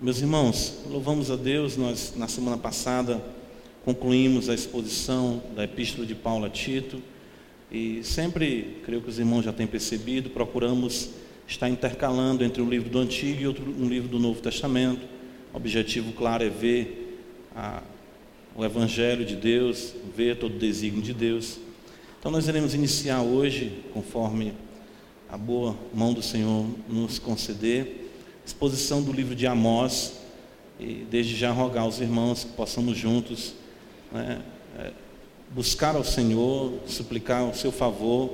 Meus irmãos, louvamos a Deus, nós na semana passada concluímos a exposição da Epístola de Paulo a Tito e sempre, creio que os irmãos já têm percebido, procuramos estar intercalando entre um livro do Antigo e outro, um livro do Novo Testamento. O objetivo, claro, é ver a, o Evangelho de Deus, ver todo o desígnio de Deus. Então, nós iremos iniciar hoje, conforme a boa mão do Senhor nos conceder exposição do livro de Amós, e desde já rogar aos irmãos que possamos juntos né, é, buscar ao Senhor, suplicar o seu favor,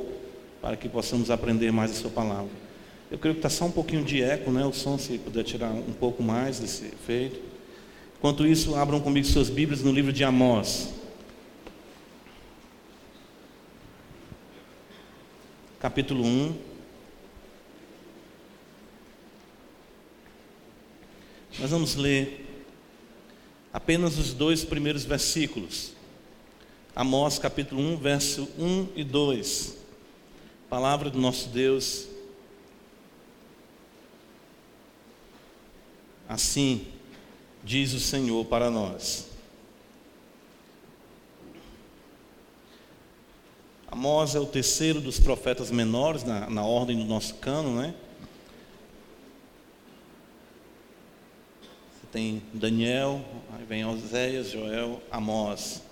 para que possamos aprender mais a sua palavra. Eu creio que está só um pouquinho de eco, né? O som, se puder tirar um pouco mais desse efeito. Enquanto isso, abram comigo suas Bíblias no livro de Amós. Capítulo 1. Nós vamos ler apenas os dois primeiros versículos. Amós capítulo 1, verso 1 e 2. Palavra do nosso Deus. Assim diz o Senhor para nós. Amós é o terceiro dos profetas menores na, na ordem do nosso cano, né? Tem Daniel, aí vem Oséias, Joel, Amós.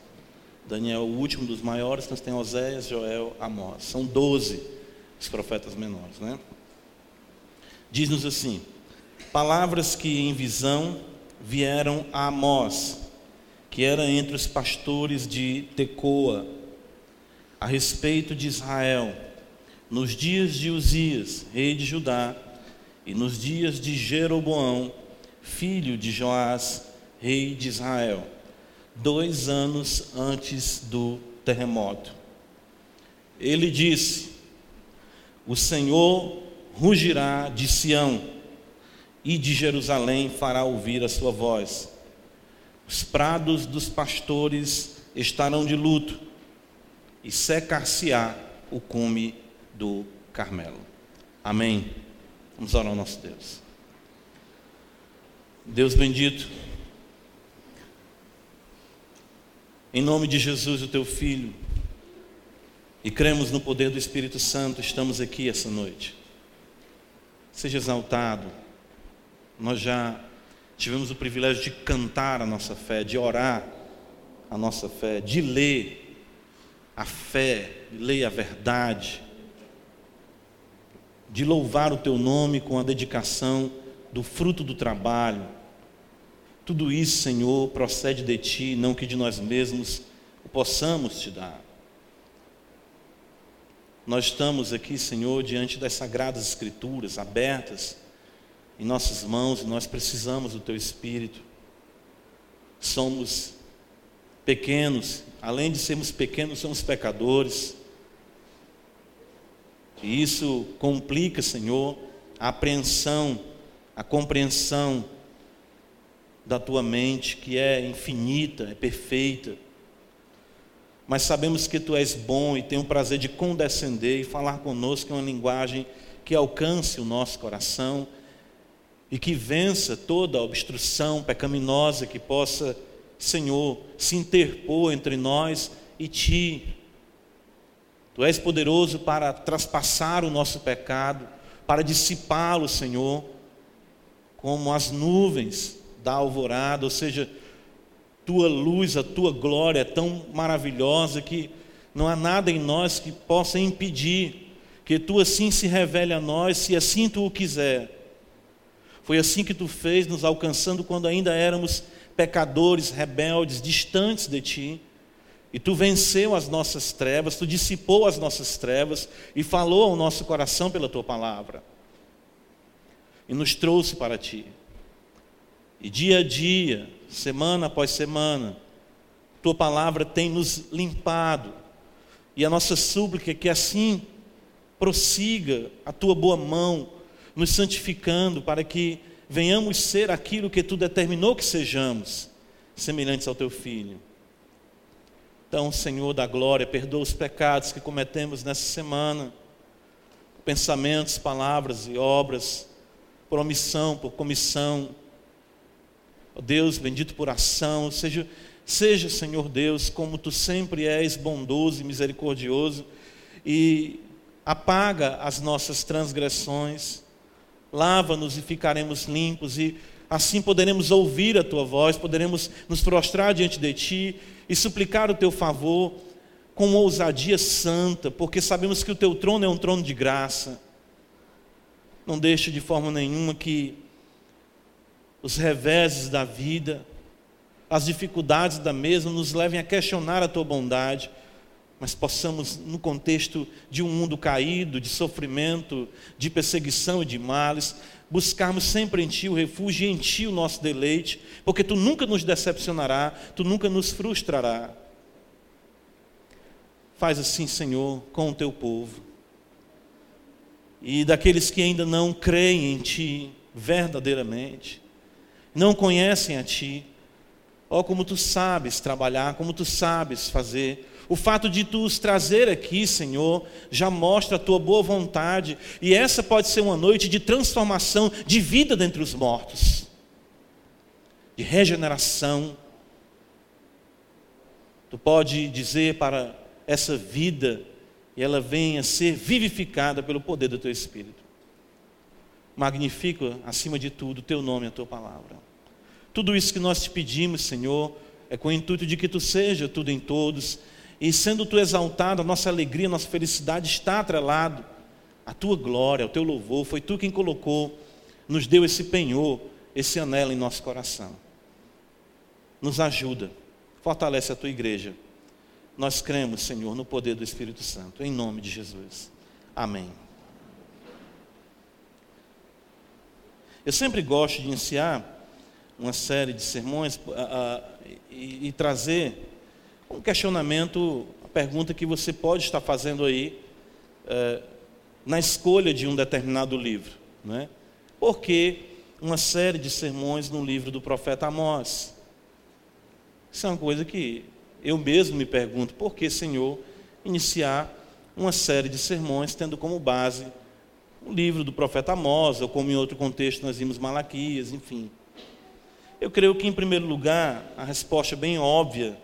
Daniel, o último dos maiores, nós temos Oséias, Joel, Amós. São doze os profetas menores, né? Diz-nos assim: palavras que em visão vieram a Amós, que era entre os pastores de Tecoa, a respeito de Israel, nos dias de Uzias, rei de Judá, e nos dias de Jeroboão, filho de Joás, rei de Israel, dois anos antes do terremoto. Ele disse: O Senhor rugirá de Sião e de Jerusalém fará ouvir a sua voz. Os prados dos pastores estarão de luto e secar-se-á o cume do Carmelo. Amém. Vamos orar ao nosso Deus. Deus bendito, em nome de Jesus, o teu Filho, e cremos no poder do Espírito Santo, estamos aqui essa noite. Seja exaltado, nós já tivemos o privilégio de cantar a nossa fé, de orar a nossa fé, de ler a fé, de ler a verdade, de louvar o teu nome com a dedicação do fruto do trabalho. Tudo isso, Senhor, procede de Ti, não que de nós mesmos o possamos te dar. Nós estamos aqui, Senhor, diante das sagradas Escrituras abertas em nossas mãos e nós precisamos do Teu Espírito. Somos pequenos, além de sermos pequenos, somos pecadores. E isso complica, Senhor, a apreensão a compreensão da tua mente, que é infinita, é perfeita. Mas sabemos que tu és bom e tem o prazer de condescender e falar conosco em uma linguagem que alcance o nosso coração e que vença toda a obstrução pecaminosa que possa, Senhor, se interpor entre nós e ti. Tu és poderoso para traspassar o nosso pecado, para dissipá-lo, Senhor como as nuvens da alvorada, ou seja, tua luz, a tua glória é tão maravilhosa que não há nada em nós que possa impedir que tu assim se revele a nós, se assim tu o quiser. Foi assim que tu fez, nos alcançando quando ainda éramos pecadores, rebeldes, distantes de ti. E tu venceu as nossas trevas, tu dissipou as nossas trevas e falou ao nosso coração pela tua palavra e nos trouxe para ti. E dia a dia, semana após semana, tua palavra tem nos limpado. E a nossa súplica é que assim prossiga a tua boa mão, nos santificando para que venhamos ser aquilo que tu determinou que sejamos, semelhantes ao teu filho. Então, Senhor da glória, perdoa os pecados que cometemos nessa semana, pensamentos, palavras e obras por omissão, por comissão, Deus, bendito por ação, seja, seja, Senhor Deus, como tu sempre és bondoso e misericordioso, e apaga as nossas transgressões, lava-nos e ficaremos limpos, e assim poderemos ouvir a tua voz, poderemos nos prostrar diante de ti e suplicar o teu favor com ousadia santa, porque sabemos que o teu trono é um trono de graça. Não deixe de forma nenhuma que os reveses da vida, as dificuldades da mesma nos levem a questionar a tua bondade, mas possamos, no contexto de um mundo caído, de sofrimento, de perseguição e de males, buscarmos sempre em Ti o refúgio e em Ti o nosso deleite, porque Tu nunca nos decepcionará, Tu nunca nos frustrará. Faz assim, Senhor, com o Teu povo. E daqueles que ainda não creem em Ti verdadeiramente, não conhecem a Ti, ó, oh, como Tu sabes trabalhar, como Tu sabes fazer, o fato de tu os trazer aqui, Senhor, já mostra a tua boa vontade, e essa pode ser uma noite de transformação, de vida dentre os mortos, de regeneração. Tu pode dizer para essa vida e ela venha ser vivificada pelo poder do teu Espírito. Magnifica, acima de tudo, o teu nome e a tua palavra. Tudo isso que nós te pedimos, Senhor, é com o intuito de que tu seja tudo em todos e sendo tu exaltado, a nossa alegria, a nossa felicidade está atrelado à tua glória, ao teu louvor. Foi tu quem colocou, nos deu esse penhor, esse anelo em nosso coração. Nos ajuda, fortalece a tua igreja. Nós cremos, Senhor, no poder do Espírito Santo, em nome de Jesus. Amém. Eu sempre gosto de iniciar uma série de sermões uh, uh, e, e trazer um questionamento, a pergunta que você pode estar fazendo aí é, na escolha de um determinado livro. Né? Por que uma série de sermões no livro do profeta Amós? Isso é uma coisa que eu mesmo me pergunto, por que, Senhor, iniciar uma série de sermões tendo como base o livro do profeta Amós, ou como em outro contexto nós vimos Malaquias, enfim. Eu creio que, em primeiro lugar, a resposta bem óbvia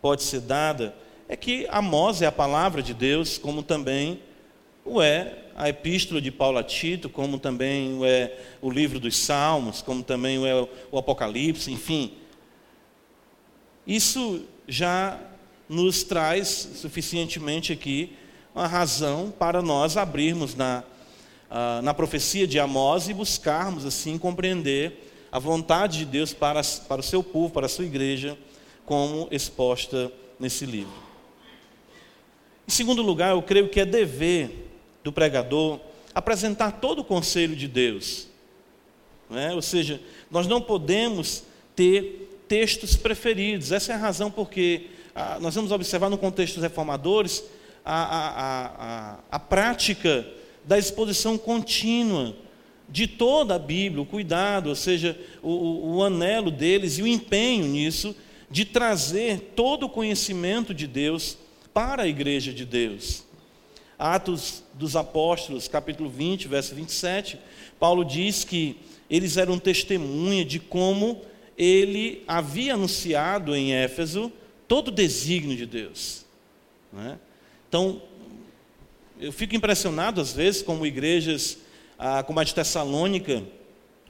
pode ser dada é que Amós é a palavra de Deus, como também o é a epístola de Paulo a Tito, como também o é o livro dos Salmos, como também o é o Apocalipse, enfim. Isso já nos traz suficientemente aqui uma razão para nós abrirmos na, uh, na profecia de Amós e buscarmos assim compreender a vontade de Deus para, para o seu povo, para a sua igreja, como exposta nesse livro. Em segundo lugar, eu creio que é dever do pregador apresentar todo o conselho de Deus. É? Ou seja, nós não podemos ter textos preferidos. Essa é a razão porque ah, nós vamos observar no contexto dos reformadores a, a, a, a prática da exposição contínua de toda a Bíblia, o cuidado, ou seja, o, o, anelo deles e o empenho nisso de trazer todo o conhecimento de Deus para a igreja de Deus. Atos dos Apóstolos, capítulo 20, verso 27, Paulo diz que eles eram testemunha de como ele havia anunciado em Éfeso todo o desígnio de Deus. Né? Então, eu fico impressionado às vezes como igrejas ah, como a de Tessalônica,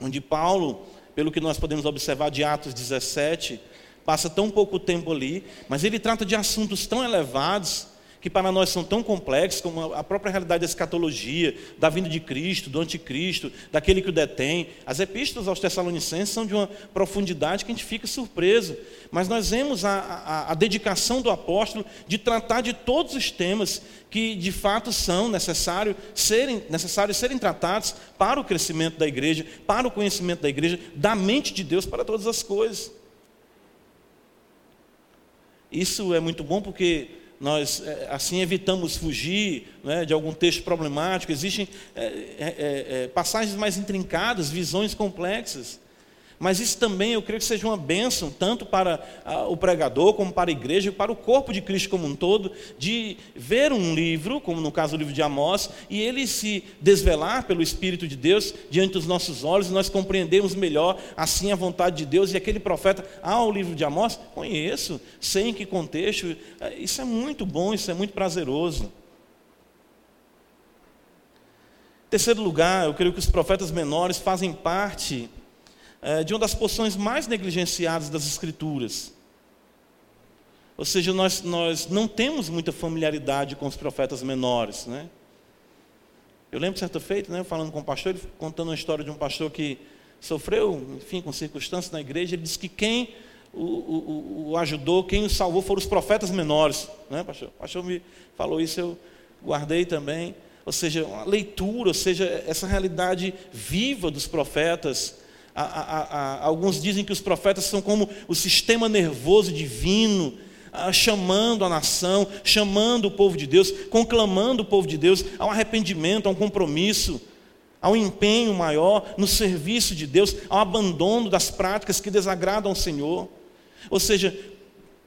onde Paulo, pelo que nós podemos observar de Atos 17, passa tão pouco tempo ali, mas ele trata de assuntos tão elevados que para nós são tão complexos, como a própria realidade da escatologia, da vinda de Cristo, do anticristo, daquele que o detém. As epístolas aos Tessalonicenses são de uma profundidade que a gente fica surpreso. Mas nós vemos a, a, a dedicação do apóstolo de tratar de todos os temas que de fato são necessários serem, necessários serem tratados para o crescimento da igreja, para o conhecimento da igreja, da mente de Deus para todas as coisas. Isso é muito bom porque nós é, assim evitamos fugir né, de algum texto problemático. Existem é, é, é, é, passagens mais intrincadas, visões complexas. Mas isso também eu creio que seja uma bênção, tanto para o pregador, como para a igreja, e para o corpo de Cristo como um todo, de ver um livro, como no caso do livro de Amós, e ele se desvelar pelo Espírito de Deus diante dos nossos olhos, e nós compreendemos melhor assim a vontade de Deus, e aquele profeta, ah, o livro de Amós, conheço, sei em que contexto, é, isso é muito bom, isso é muito prazeroso. Terceiro lugar, eu creio que os profetas menores fazem parte é, de uma das porções mais negligenciadas das Escrituras. Ou seja, nós, nós não temos muita familiaridade com os profetas menores. Né? Eu lembro certa feita, né, falando com o pastor, ele contando uma história de um pastor que sofreu, enfim, com circunstâncias na igreja, ele disse que quem o, o, o ajudou, quem o salvou foram os profetas menores. Né, pastor? O pastor me falou isso, eu guardei também. Ou seja, uma leitura, ou seja, essa realidade viva dos profetas a, a, a, alguns dizem que os profetas são como o sistema nervoso divino, chamando a nação, chamando o povo de Deus, conclamando o povo de Deus ao arrependimento, a um compromisso, ao empenho maior no serviço de Deus, ao abandono das práticas que desagradam ao Senhor. Ou seja,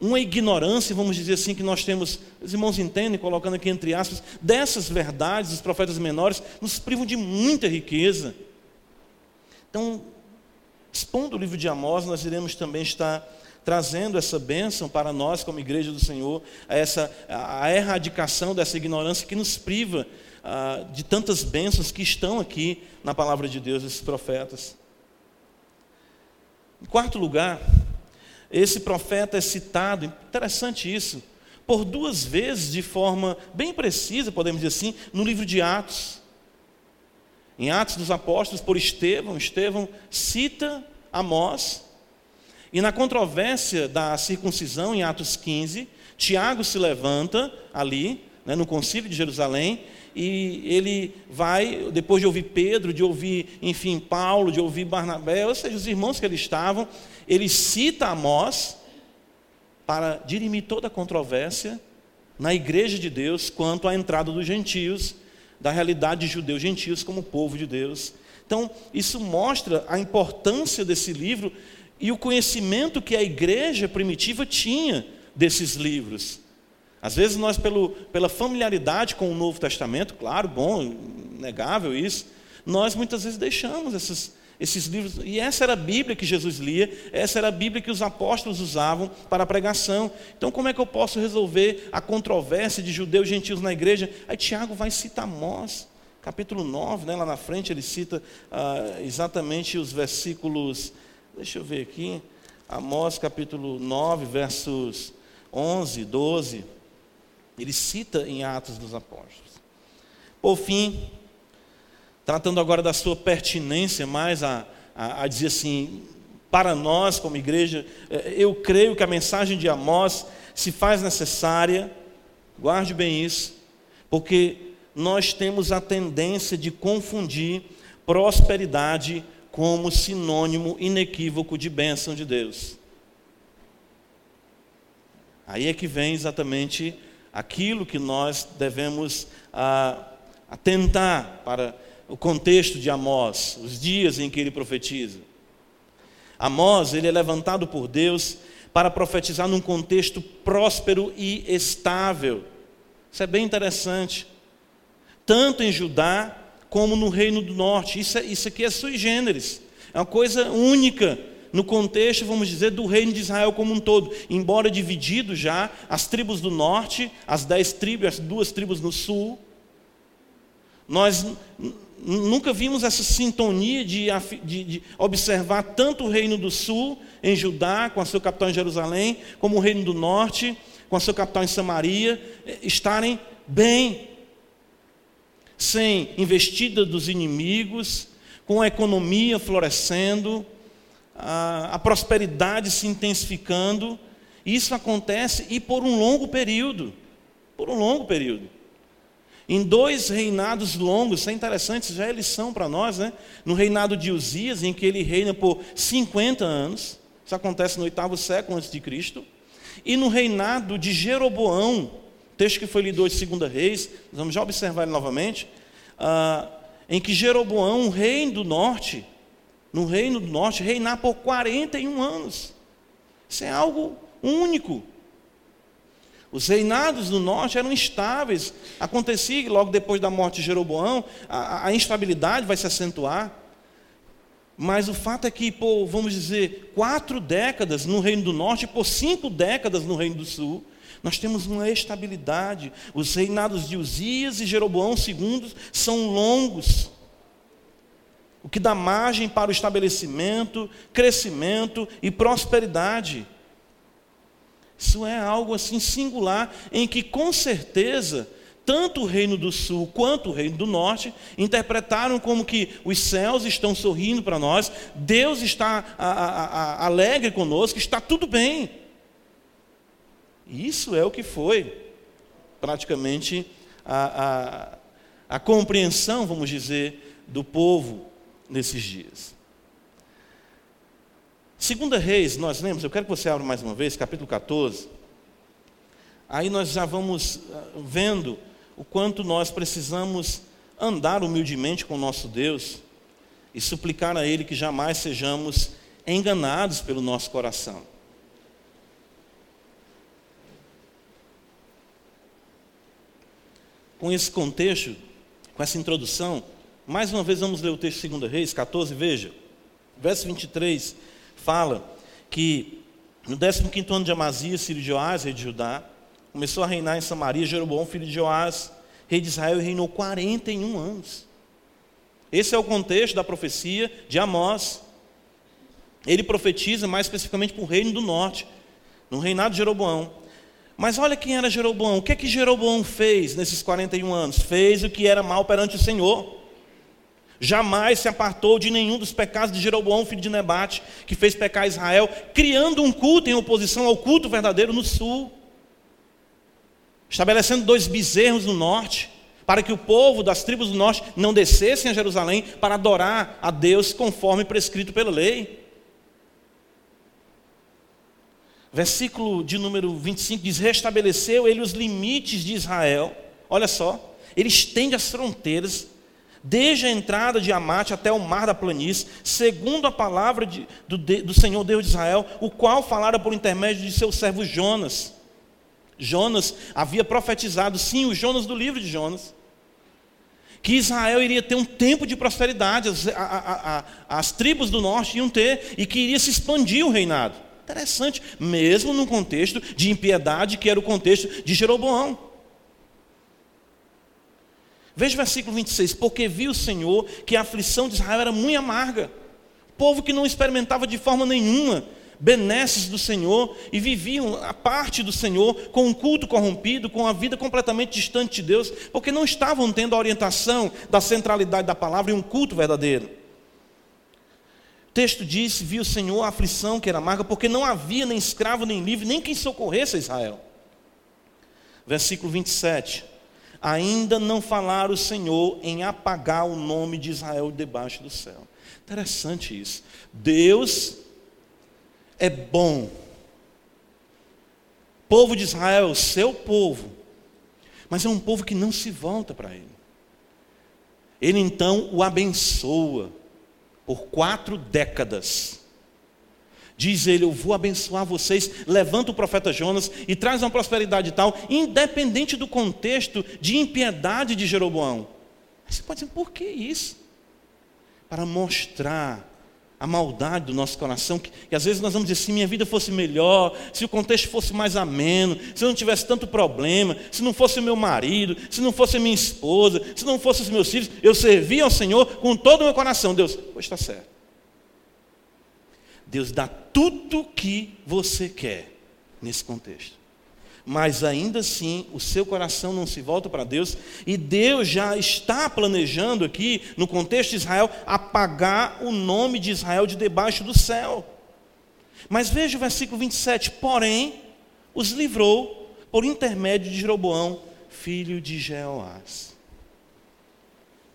uma ignorância, vamos dizer assim, que nós temos, os irmãos entendem, colocando aqui entre aspas, dessas verdades dos profetas menores, nos privam de muita riqueza. Então, Expondo o livro de Amós, nós iremos também estar trazendo essa bênção para nós, como igreja do Senhor, a, essa, a erradicação dessa ignorância que nos priva ah, de tantas bênçãos que estão aqui na palavra de Deus, esses profetas. Em quarto lugar, esse profeta é citado, interessante isso, por duas vezes de forma bem precisa, podemos dizer assim, no livro de Atos. Em Atos dos Apóstolos, por Estevão, Estevão cita Amós, e na controvérsia da circuncisão, em Atos 15, Tiago se levanta ali, né, no concílio de Jerusalém, e ele vai, depois de ouvir Pedro, de ouvir, enfim, Paulo, de ouvir Barnabé, ou seja, os irmãos que ali estavam, ele cita Amós para dirimir toda a controvérsia na igreja de Deus quanto à entrada dos gentios da realidade de judeus gentios como povo de Deus. Então, isso mostra a importância desse livro e o conhecimento que a igreja primitiva tinha desses livros. Às vezes nós, pelo, pela familiaridade com o Novo Testamento, claro, bom, negável isso, nós muitas vezes deixamos essas, esses livros. E essa era a Bíblia que Jesus lia, essa era a Bíblia que os apóstolos usavam para a pregação. Então, como é que eu posso resolver a controvérsia de judeus e gentios na igreja? Aí Tiago vai citar Amós, capítulo 9, né, lá na frente ele cita ah, exatamente os versículos, deixa eu ver aqui, Amós capítulo 9, versos 11, 12. Ele cita em Atos dos Apóstolos. Por fim, tratando agora da sua pertinência mais a, a, a dizer assim, para nós como igreja, é, eu creio que a mensagem de Amós se faz necessária, guarde bem isso, porque nós temos a tendência de confundir prosperidade como sinônimo inequívoco de bênção de Deus. Aí é que vem exatamente aquilo que nós devemos ah, atentar para o contexto de Amós, os dias em que ele profetiza. Amós, ele é levantado por Deus para profetizar num contexto próspero e estável. Isso é bem interessante. Tanto em Judá como no Reino do Norte. Isso, é, isso aqui é sui generis. É uma coisa única no contexto, vamos dizer, do reino de Israel como um todo. Embora dividido já, as tribos do norte, as dez tribos, as duas tribos no sul, nós nunca vimos essa sintonia de, de, de, observar tanto o reino do sul, em Judá, com a sua capital em Jerusalém, como o reino do norte, com a sua capital em Samaria, eh, estarem bem, sem investida dos inimigos, com a economia florescendo, a, a prosperidade se intensificando. Isso acontece e por um longo período. Por um longo período. Em dois reinados longos, isso é interessante, isso já é lição para nós, né? No reinado de Uzias, em que ele reina por 50 anos, isso acontece no oitavo século antes de Cristo, e no reinado de Jeroboão, texto que foi lido hoje, segunda Reis, vamos já observar ele novamente, ah, em que Jeroboão, rei do norte, no reino do norte, reinar por 41 anos. Isso é algo único. Os reinados do norte eram instáveis. Acontecia que logo depois da morte de Jeroboão, a, a instabilidade vai se acentuar. Mas o fato é que, por, vamos dizer, quatro décadas no Reino do Norte por cinco décadas no Reino do Sul, nós temos uma estabilidade. Os reinados de Uzias e Jeroboão II são longos, o que dá margem para o estabelecimento, crescimento e prosperidade. Isso é algo assim singular, em que com certeza tanto o reino do sul quanto o reino do norte interpretaram como que os céus estão sorrindo para nós, Deus está a, a, a, alegre conosco, está tudo bem. Isso é o que foi praticamente a, a compreensão, vamos dizer, do povo nesses dias. Segunda Reis, nós lemos, eu quero que você abra mais uma vez, capítulo 14. Aí nós já vamos ah, vendo o quanto nós precisamos andar humildemente com o nosso Deus e suplicar a Ele que jamais sejamos enganados pelo nosso coração. Com esse contexto, com essa introdução, mais uma vez vamos ler o texto de 2 Reis 14, veja, verso 23 fala que no 15 ano de Amazias, filho de Joás, rei de Judá, começou a reinar em Samaria Jeroboão, filho de Joás, rei de Israel, e reinou 41 anos. Esse é o contexto da profecia de Amós. Ele profetiza mais especificamente para o reino do norte, no reinado de Jeroboão. Mas olha quem era Jeroboão. O que é que Jeroboão fez nesses 41 anos? Fez o que era mal perante o Senhor jamais se apartou de nenhum dos pecados de Jeroboão, filho de Nebate, que fez pecar Israel, criando um culto em oposição ao culto verdadeiro no sul, estabelecendo dois bezerros no norte, para que o povo das tribos do norte não descessem a Jerusalém para adorar a Deus conforme prescrito pela lei. Versículo de número 25 diz: Restabeleceu ele os limites de Israel. Olha só, ele estende as fronteiras desde a entrada de Amate até o mar da planície, segundo a palavra de, do, do Senhor Deus de Israel, o qual falara por intermédio de seu servo Jonas. Jonas havia profetizado, sim, o Jonas do livro de Jonas, que Israel iria ter um tempo de prosperidade, as, a, a, a, as tribos do norte iam ter, e que iria se expandir o reinado. Interessante, mesmo num contexto de impiedade, que era o contexto de Jeroboão. Veja o versículo 26. Porque viu o Senhor que a aflição de Israel era muito amarga. Povo que não experimentava de forma nenhuma benesses do Senhor e viviam a parte do Senhor com um culto corrompido, com a vida completamente distante de Deus, porque não estavam tendo a orientação da centralidade da palavra e um culto verdadeiro. O texto diz: Viu o Senhor a aflição que era amarga, porque não havia nem escravo nem livre, nem quem socorresse a Israel. Versículo 27 ainda não falar o Senhor em apagar o nome de Israel debaixo do céu. Interessante isso. Deus é bom. O povo de Israel, o seu povo, mas é um povo que não se volta para ele. Ele então o abençoa por quatro décadas. Diz ele: Eu vou abençoar vocês. Levanta o profeta Jonas e traz uma prosperidade tal, independente do contexto de impiedade de Jeroboão. Aí você pode dizer: Por que isso? Para mostrar a maldade do nosso coração, que, que, às vezes nós vamos dizer: se minha vida fosse melhor, se o contexto fosse mais ameno, se eu não tivesse tanto problema, se não fosse o meu marido, se não fosse a minha esposa, se não fossem os meus filhos, eu servia ao Senhor com todo o meu coração. Deus, pois está certo. Deus dá tudo o que você quer nesse contexto. Mas ainda assim, o seu coração não se volta para Deus, e Deus já está planejando aqui, no contexto de Israel, apagar o nome de Israel de debaixo do céu. Mas veja o versículo 27: porém, os livrou por intermédio de Jeroboão, filho de Jeoás.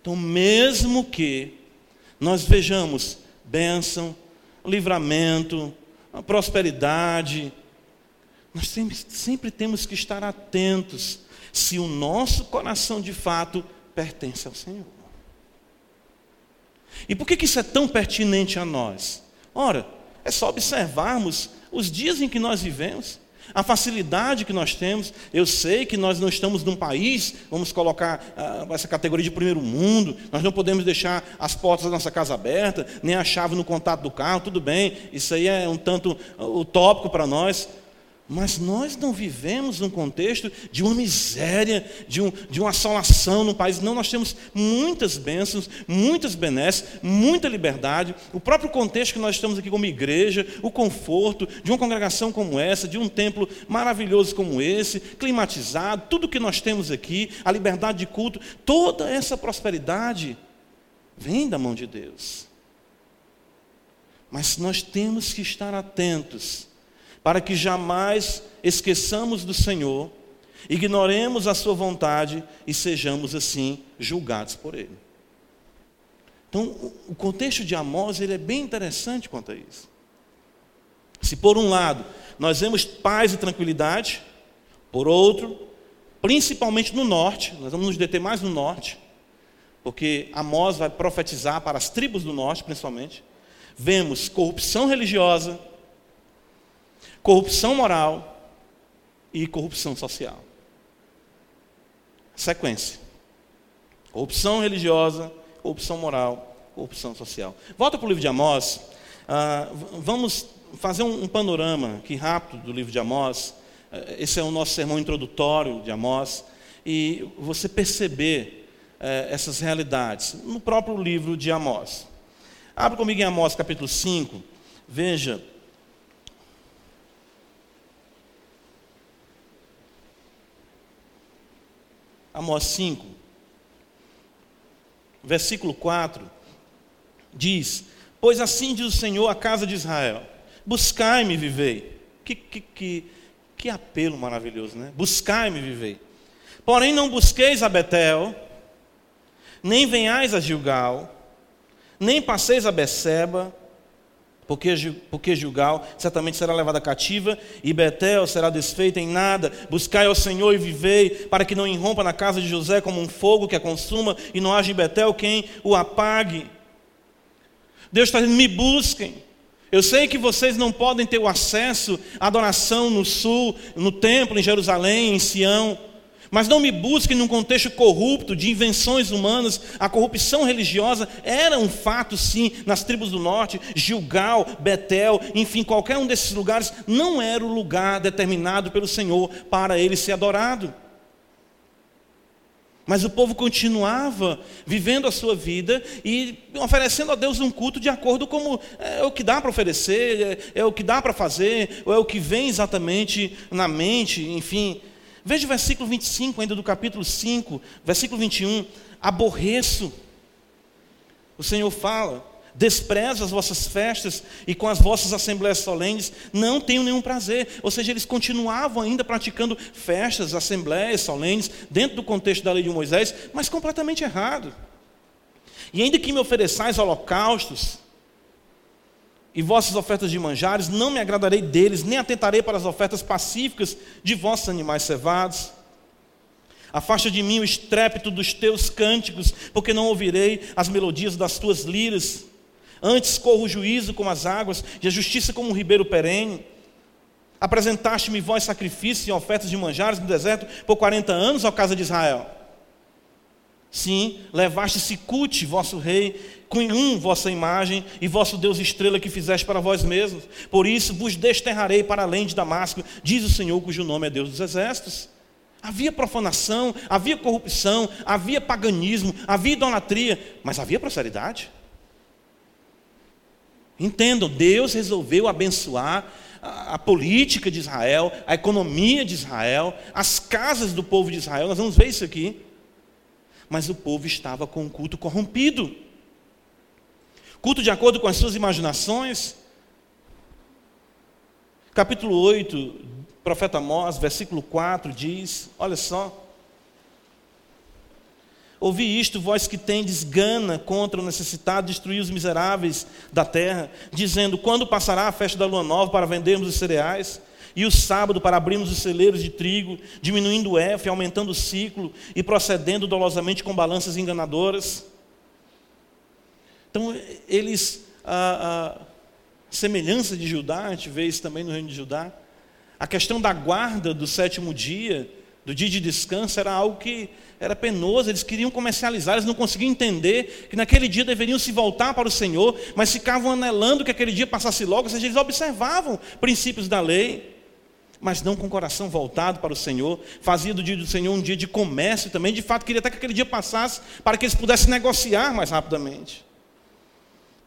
Então, mesmo que nós vejamos bênção, livramento, a prosperidade. Nós sempre, sempre temos que estar atentos se o nosso coração de fato pertence ao Senhor. E por que, que isso é tão pertinente a nós? Ora, é só observarmos os dias em que nós vivemos, a facilidade que nós temos. Eu sei que nós não estamos num país, vamos colocar uh, essa categoria de primeiro mundo, nós não podemos deixar as portas da nossa casa abertas, nem a chave no contato do carro, tudo bem, isso aí é um tanto utópico para nós, mas nós não vivemos num contexto de uma miséria, de, um, de uma assolação no país. Não, nós temos muitas bênçãos, muitas benesses, muita liberdade. O próprio contexto que nós estamos aqui como igreja, o conforto de uma congregação como essa, de um templo maravilhoso como esse, climatizado, tudo que nós temos aqui, a liberdade de culto, toda essa prosperidade vem da mão de Deus. Mas nós temos que estar atentos para que jamais esqueçamos do Senhor, ignoremos a Sua vontade e sejamos assim julgados por Ele. Então, o contexto de Amós ele é bem interessante quanto a isso. Se por um lado nós vemos paz e tranquilidade, por outro, principalmente no norte, nós vamos nos deter mais no norte, porque Amós vai profetizar para as tribos do norte, principalmente. Vemos corrupção religiosa, corrupção moral e corrupção social. Sequência: corrupção religiosa, corrupção moral, corrupção social. Volta para o livro de Amós. Ah, vamos fazer um, um, panorama aqui rápido do livro de Amós. Eh, esse é o nosso sermão introdutório de Amós. E você perceber eh, essas realidades no próprio livro de Amós. Abra comigo em Amós capítulo 5. Veja Amós 5, versículo 4, diz: Pois assim diz o Senhor à casa de Israel: Buscai-me e vivei. Que, que, que, que apelo maravilhoso, né? Buscai-me e vivei. Porém, não busqueis a Betel, nem venhais a Gilgal, nem passeis a Beceba, porque, Gilgal certamente será levada cativa, e Betel será desfeita em nada. Buscai ao Senhor e vivei, para que não irrompa na casa de José como um fogo que a consuma, e não haja em Betel quem o apague. Deus está dizendo: me busquem. Eu sei que vocês não podem ter o acesso à adoração no sul, no templo, em Jerusalém, em Sião. Mas não me busquem num contexto corrupto de invenções humanas. A corrupção religiosa era um fato, sim, nas tribos do norte, Gilgal, Betel, enfim, qualquer um desses lugares não era o lugar determinado pelo Senhor para ele ser adorado. Mas o povo continuava vivendo a sua vida e oferecendo a Deus um culto de acordo com é, o que dá para oferecer, é, é o que dá para fazer, ou é o que vem exatamente na mente, enfim. Veja o versículo 25, ainda do capítulo 5, versículo 21. Aborreço. O Senhor fala: desprezo as vossas festas e com as vossas assembleias solenes não tenho nenhum prazer. Ou seja, eles continuavam ainda praticando festas, assembleias solenes, dentro do contexto da lei de Moisés, mas completamente errado. E ainda que me ofereçais holocaustos, e vossas ofertas de manjares, não me agradarei deles, nem atentarei para as ofertas pacíficas de vossos animais cevados. Afasta de mim o estrépito dos teus cânticos, porque não ouvirei as melodias das tuas liras. Antes corro o juízo como as águas, e a justiça como um ribeiro perene. Apresentaste-me vós sacrifícios e ofertas de manjares no deserto por quarenta anos, ó casa de Israel. Sim, levaste Sicute, vosso rei, com um vossa imagem e vosso Deus estrela que fizeste para vós mesmos. Por isso vos desterrarei para além de Damasco, diz o Senhor, cujo nome é Deus dos exércitos. Havia profanação, havia corrupção, havia paganismo, havia idolatria, mas havia prosperidade. Entendam, Deus resolveu abençoar a, a, política de Israel, a economia de Israel, as casas do povo de Israel, nós vamos ver isso aqui. Mas o povo estava com um culto corrompido. Culto de acordo com as suas imaginações. Capítulo 8, profeta Amós, versículo 4 diz: Olha só. Ouvi isto, vós que tendes gana contra o necessitado, destruir os miseráveis da terra, dizendo: Quando passará a festa da lua nova para vendermos os cereais? E o sábado para abrirmos os celeiros de trigo, diminuindo o F, aumentando o ciclo e procedendo dolosamente com balanças enganadoras? Então, eles, a, a semelhança de Judá, a gente vê isso também no reino de Judá, a questão da guarda do sétimo dia, do dia de descanso, era algo que era penoso, eles queriam comercializar, eles não conseguiam entender que naquele dia deveriam se voltar para o Senhor, mas ficavam anelando que aquele dia passasse logo, ou seja, eles observavam princípios da lei, mas não com o coração voltado para o Senhor, fazia do dia do Senhor um dia de comércio também, de fato queria até que aquele dia passasse para que eles pudessem negociar mais rapidamente.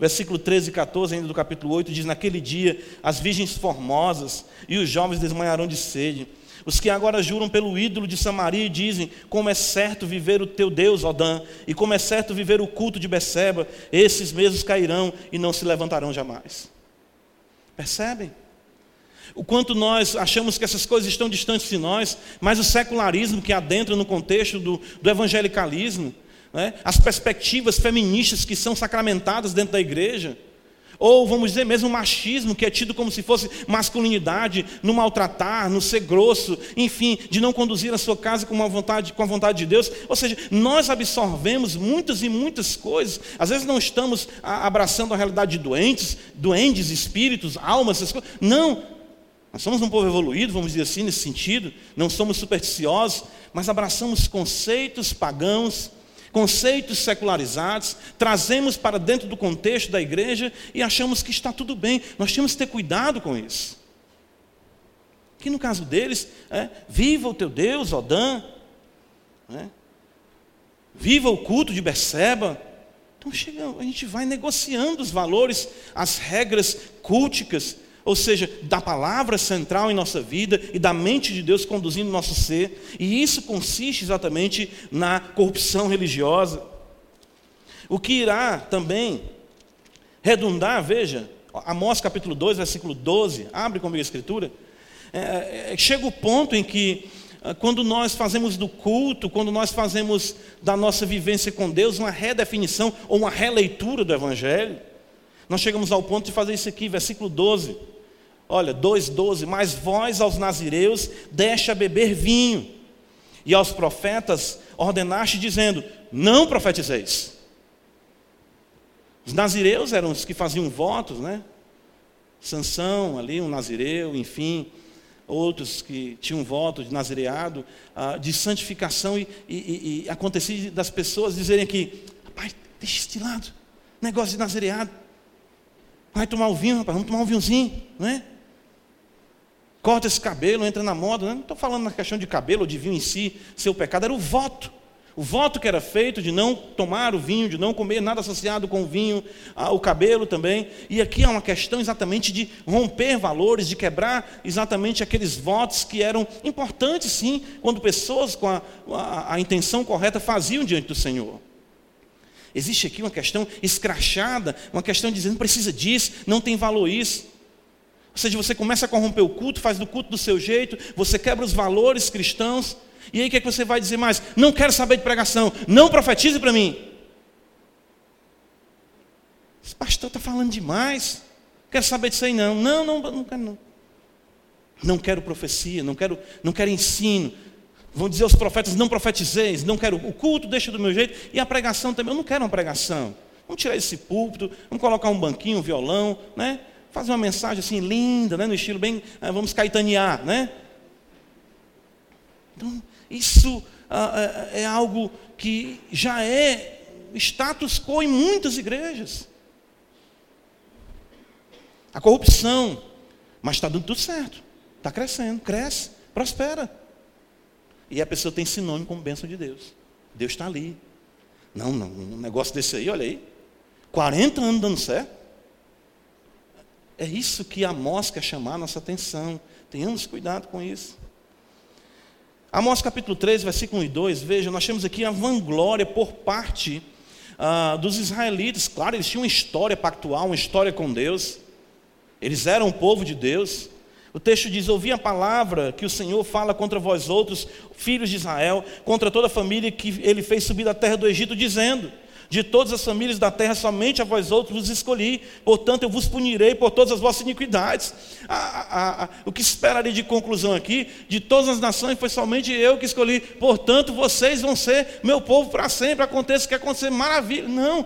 Versículo 13 e 14, ainda do capítulo 8, diz: Naquele dia as virgens formosas e os jovens desmanharão de sede. Os que agora juram pelo ídolo de Samaria e dizem: Como é certo viver o teu Deus, Odã, e como é certo viver o culto de Beceba, esses mesmos cairão e não se levantarão jamais. Percebem? O quanto nós achamos que essas coisas estão distantes de nós, mas o secularismo que adentra no contexto do, do evangelicalismo, né? as perspectivas feministas que são sacramentadas dentro da igreja, ou vamos dizer mesmo machismo, que é tido como se fosse masculinidade, no maltratar, no ser grosso, enfim, de não conduzir a sua casa com, uma vontade, com a vontade de Deus. Ou seja, nós absorvemos muitas e muitas coisas. Às vezes não estamos abraçando a realidade de doentes, doentes, espíritos, almas, essas coisas. Não. Nós somos um povo evoluído, vamos dizer assim, nesse sentido. Não somos supersticiosos, mas abraçamos conceitos pagãos conceitos secularizados, trazemos para dentro do contexto da igreja e achamos que está tudo bem. Nós temos que ter cuidado com isso. Que no caso deles, é, viva o teu Deus, Odã, é, viva o culto de Beceba. Então chega, a gente vai negociando os valores, as regras culticas ou seja, da palavra central em nossa vida e da mente de Deus conduzindo nosso ser, e isso consiste exatamente na corrupção religiosa. O que irá também redundar, veja, Amós capítulo 2, versículo 12, abre comigo a escritura, é, é, chega o ponto em que, ah, quando nós fazemos do culto, quando nós fazemos da nossa vivência com Deus uma redefinição ou uma releitura do Evangelho, nós chegamos ao ponto de fazer isso aqui, versículo 12. Olha, 2,12: Mas vós aos nazireus deixa beber vinho, e aos profetas ordenaste, dizendo: Não profetizeis. Os nazireus eram os que faziam votos, né? Sansão, ali, um nazireu, enfim, outros que tinham voto de nazireado, ah, de santificação, e, e, e acontecia das pessoas dizerem aqui: Rapaz, deixa isso de lado, negócio de nazireado. Vai tomar o vinho, rapaz, vamos tomar um vinhozinho, não é? Corta esse cabelo, entra na moda. Né? Não estou falando na questão de cabelo ou de vinho em si, seu pecado, era o voto. O voto que era feito de não tomar o vinho, de não comer nada associado com o vinho, o cabelo também. E aqui é uma questão exatamente de romper valores, de quebrar exatamente aqueles votos que eram importantes, sim, quando pessoas com a, a, a intenção correta faziam diante do Senhor. Existe aqui uma questão escrachada, uma questão dizendo precisa disso, não tem valor isso. Ou seja, você começa a corromper o culto, faz do culto do seu jeito, você quebra os valores cristãos. E aí o que, é que você vai dizer mais? Não quero saber de pregação, não profetize para mim. Esse pastor está falando demais. Quero saber disso aí não. Não, não, não quero não. Não quero profecia, não quero, não quero ensino. Vão dizer os profetas, não profetizeis, não quero o culto, deixa do meu jeito. E a pregação também, eu não quero uma pregação. Vamos tirar esse púlpito, vamos colocar um banquinho, um violão, né? Fazer uma mensagem assim linda, né, no estilo bem, ah, vamos caetanear, né? Então, isso ah, ah, é algo que já é status quo em muitas igrejas. A corrupção, mas está dando tudo certo, está crescendo, cresce, prospera. E a pessoa tem sinônimo como bênção de Deus. Deus está ali. Não, não, um negócio desse aí, olha aí. 40 anos dando certo. É isso que Amós quer chamar a nossa atenção. Tenhamos cuidado com isso. Amós capítulo 3, versículo 1 e 2, veja, nós temos aqui a vanglória por parte ah, dos israelitas. Claro, eles tinham uma história pactual, uma história com Deus. Eles eram o povo de Deus. O texto diz: Ouvi a palavra que o Senhor fala contra vós outros, filhos de Israel, contra toda a família que ele fez subir da terra do Egito, dizendo: de todas as famílias da terra, somente a vós outros vos escolhi, portanto eu vos punirei por todas as vossas iniquidades. O que esperaria de conclusão aqui? De todas as nações foi somente eu que escolhi, portanto vocês vão ser meu povo para sempre. Aconteça o que acontecer, maravilha. Não.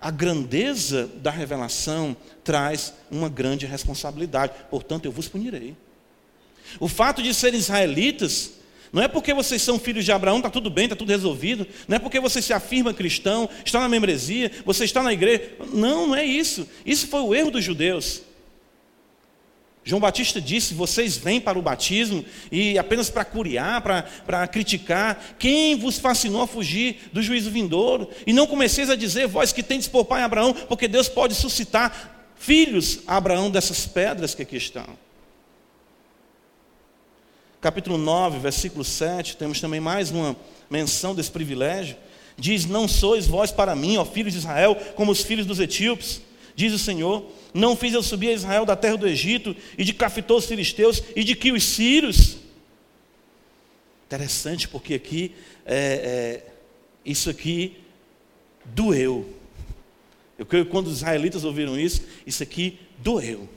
a grandeza da revelação traz uma grande responsabilidade. Portanto, eu vos punirei. O fato de serem israelitas não é porque vocês são filhos de Abraão, está tudo bem, está tudo resolvido. Não é porque você se afirma cristão, está na membresia, você está na igreja. Não, não é isso. Isso foi o erro dos judeus. João Batista disse: vocês vêm para o batismo e apenas para curiar, para, para criticar. Quem vos fascinou a fugir do juízo vindouro? E não comeceis a dizer, vós que tendes por pai Abraão, porque Deus pode suscitar filhos a Abraão dessas pedras que aqui estão capítulo 9, versículo 7, temos também mais uma menção desse privilégio. Diz: Não sois vós para mim, ó filhos de Israel, como os filhos dos etíopes, diz o Senhor. Não fiz eu subir a Israel da terra do Egito, e de Cafitou os filisteus, e de que os sírios. Interessante, porque aqui, é, é, isso aqui doeu. Eu creio que quando os israelitas ouviram isso, isso aqui doeu.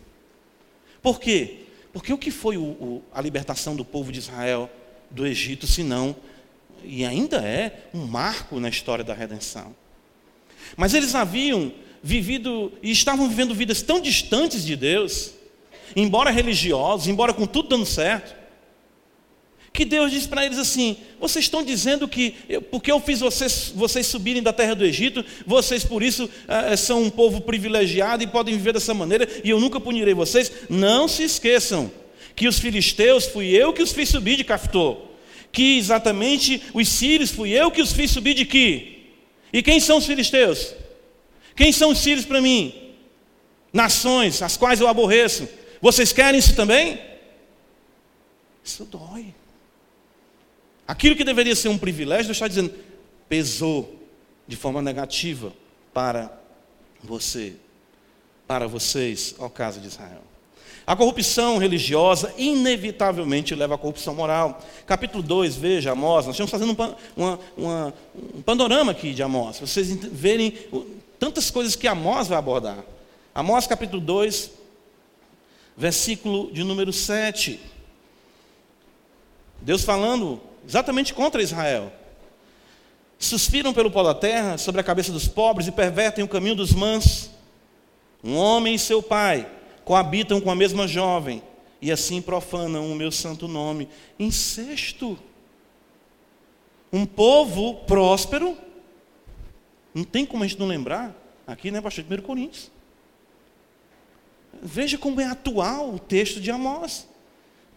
Por quê? Porque o que foi o, o, a libertação do povo de Israel do Egito, senão, e ainda é, um marco na história da redenção? Mas eles haviam vivido e estavam vivendo vidas tão distantes de Deus, embora religiosos, embora com tudo dando certo, que Deus disse para eles assim: vocês estão dizendo que eu, porque eu fiz vocês, vocês subirem da terra do Egito, vocês por isso é, são um povo privilegiado e podem viver dessa maneira, e eu nunca punirei vocês. Não se esqueçam que os filisteus fui eu que os fiz subir de Caftor, que exatamente os sírios fui eu que os fiz subir de Qui. E quem são os filisteus? Quem são os sírios para mim? Nações, as quais eu aborreço. Vocês querem isso também? Isso dói. Aquilo que deveria ser um privilégio, Deus está dizendo, pesou de forma negativa para você, para vocês, ao caso de Israel. A corrupção religiosa inevitavelmente leva à corrupção moral. Capítulo 2, veja, Amós, nós estamos fazendo um, uma, uma, um panorama aqui de Amós, vocês verem tantas coisas que Amós vai abordar. Amós capítulo 2, versículo de número 7. Deus falando exatamente contra Israel. Suspiram pelo pó da terra sobre a cabeça dos pobres e pervertem o caminho dos mansos. Um homem e seu pai coabitam com a mesma jovem e assim profanam o meu santo nome. Incesto. Um povo próspero. Não tem como a gente não lembrar. Aqui, né, pastor? 1 Coríntios. Veja como é atual o texto de Amós.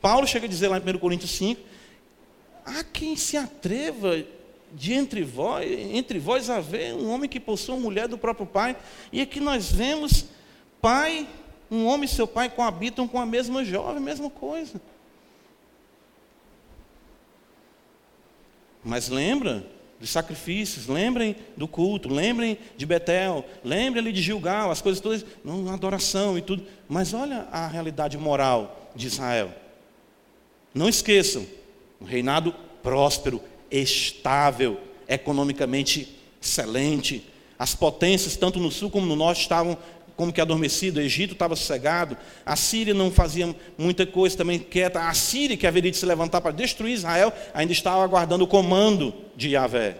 Paulo chega a dizer lá em 1 Coríntios 5 há quem se atreva de entre vós, entre vós haver um homem que possua mulher do próprio pai, e aqui nós vemos pai, um homem e seu pai coabitam com a mesma jovem, mesma coisa. Mas lembra dos sacrifícios, lembrem do culto, lembrem de Betel, lembrem ali de Gilgal, as coisas todas, não, adoração e tudo. Mas olha a realidade moral de Israel. Não esqueçam, um reinado próspero, estável, economicamente excelente. As potências, tanto no sul como no norte, estavam como que adormecido, o Egito estava sossegado, a Síria não fazia muita coisa também quieta, a Síria, que haveria de se levantar para destruir Israel, ainda estava aguardando o comando de Yahvé.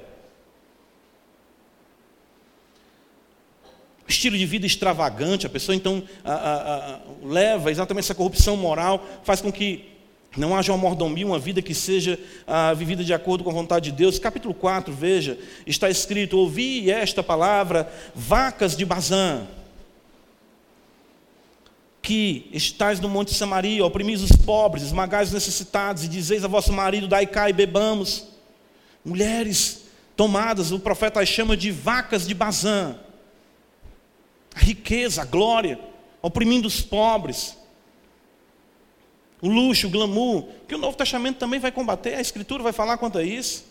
Estilo de vida extravagante, a pessoa então a, a, a, leva exatamente essa corrupção moral, faz com que não haja uma mordomia, uma vida que seja ah, vivida de acordo com a vontade de Deus. Capítulo 4, veja, está escrito: Ouvi esta palavra, vacas de Bazã, que estáis no monte Samaria, oprimis os pobres, esmagais os necessitados, e dizeis a vosso marido: Dai cá e bebamos. Mulheres tomadas, o profeta as chama de vacas de Bazã. A riqueza, a glória, oprimindo os pobres o luxo, o glamour, que o Novo Testamento também vai combater, a Escritura vai falar quanto a isso.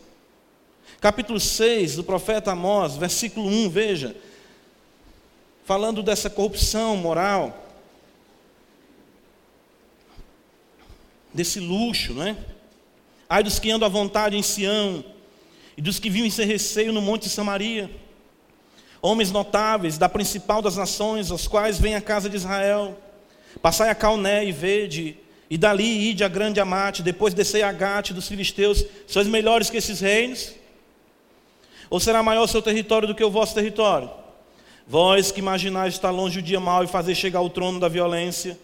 Capítulo 6 do profeta Amós, versículo 1, veja, falando dessa corrupção moral, desse luxo, não é? Ai dos que andam à vontade em Sião, e dos que vivem sem receio no monte de Samaria, homens notáveis da principal das nações, aos quais vem a casa de Israel, passai a Calné e vede, e dali ide a grande Amate, depois descei a Gate dos filisteus, sois melhores que esses reinos? Ou será maior o seu território do que o vosso território? Vós que imaginais estar longe do dia mau e fazer chegar ao trono da violência,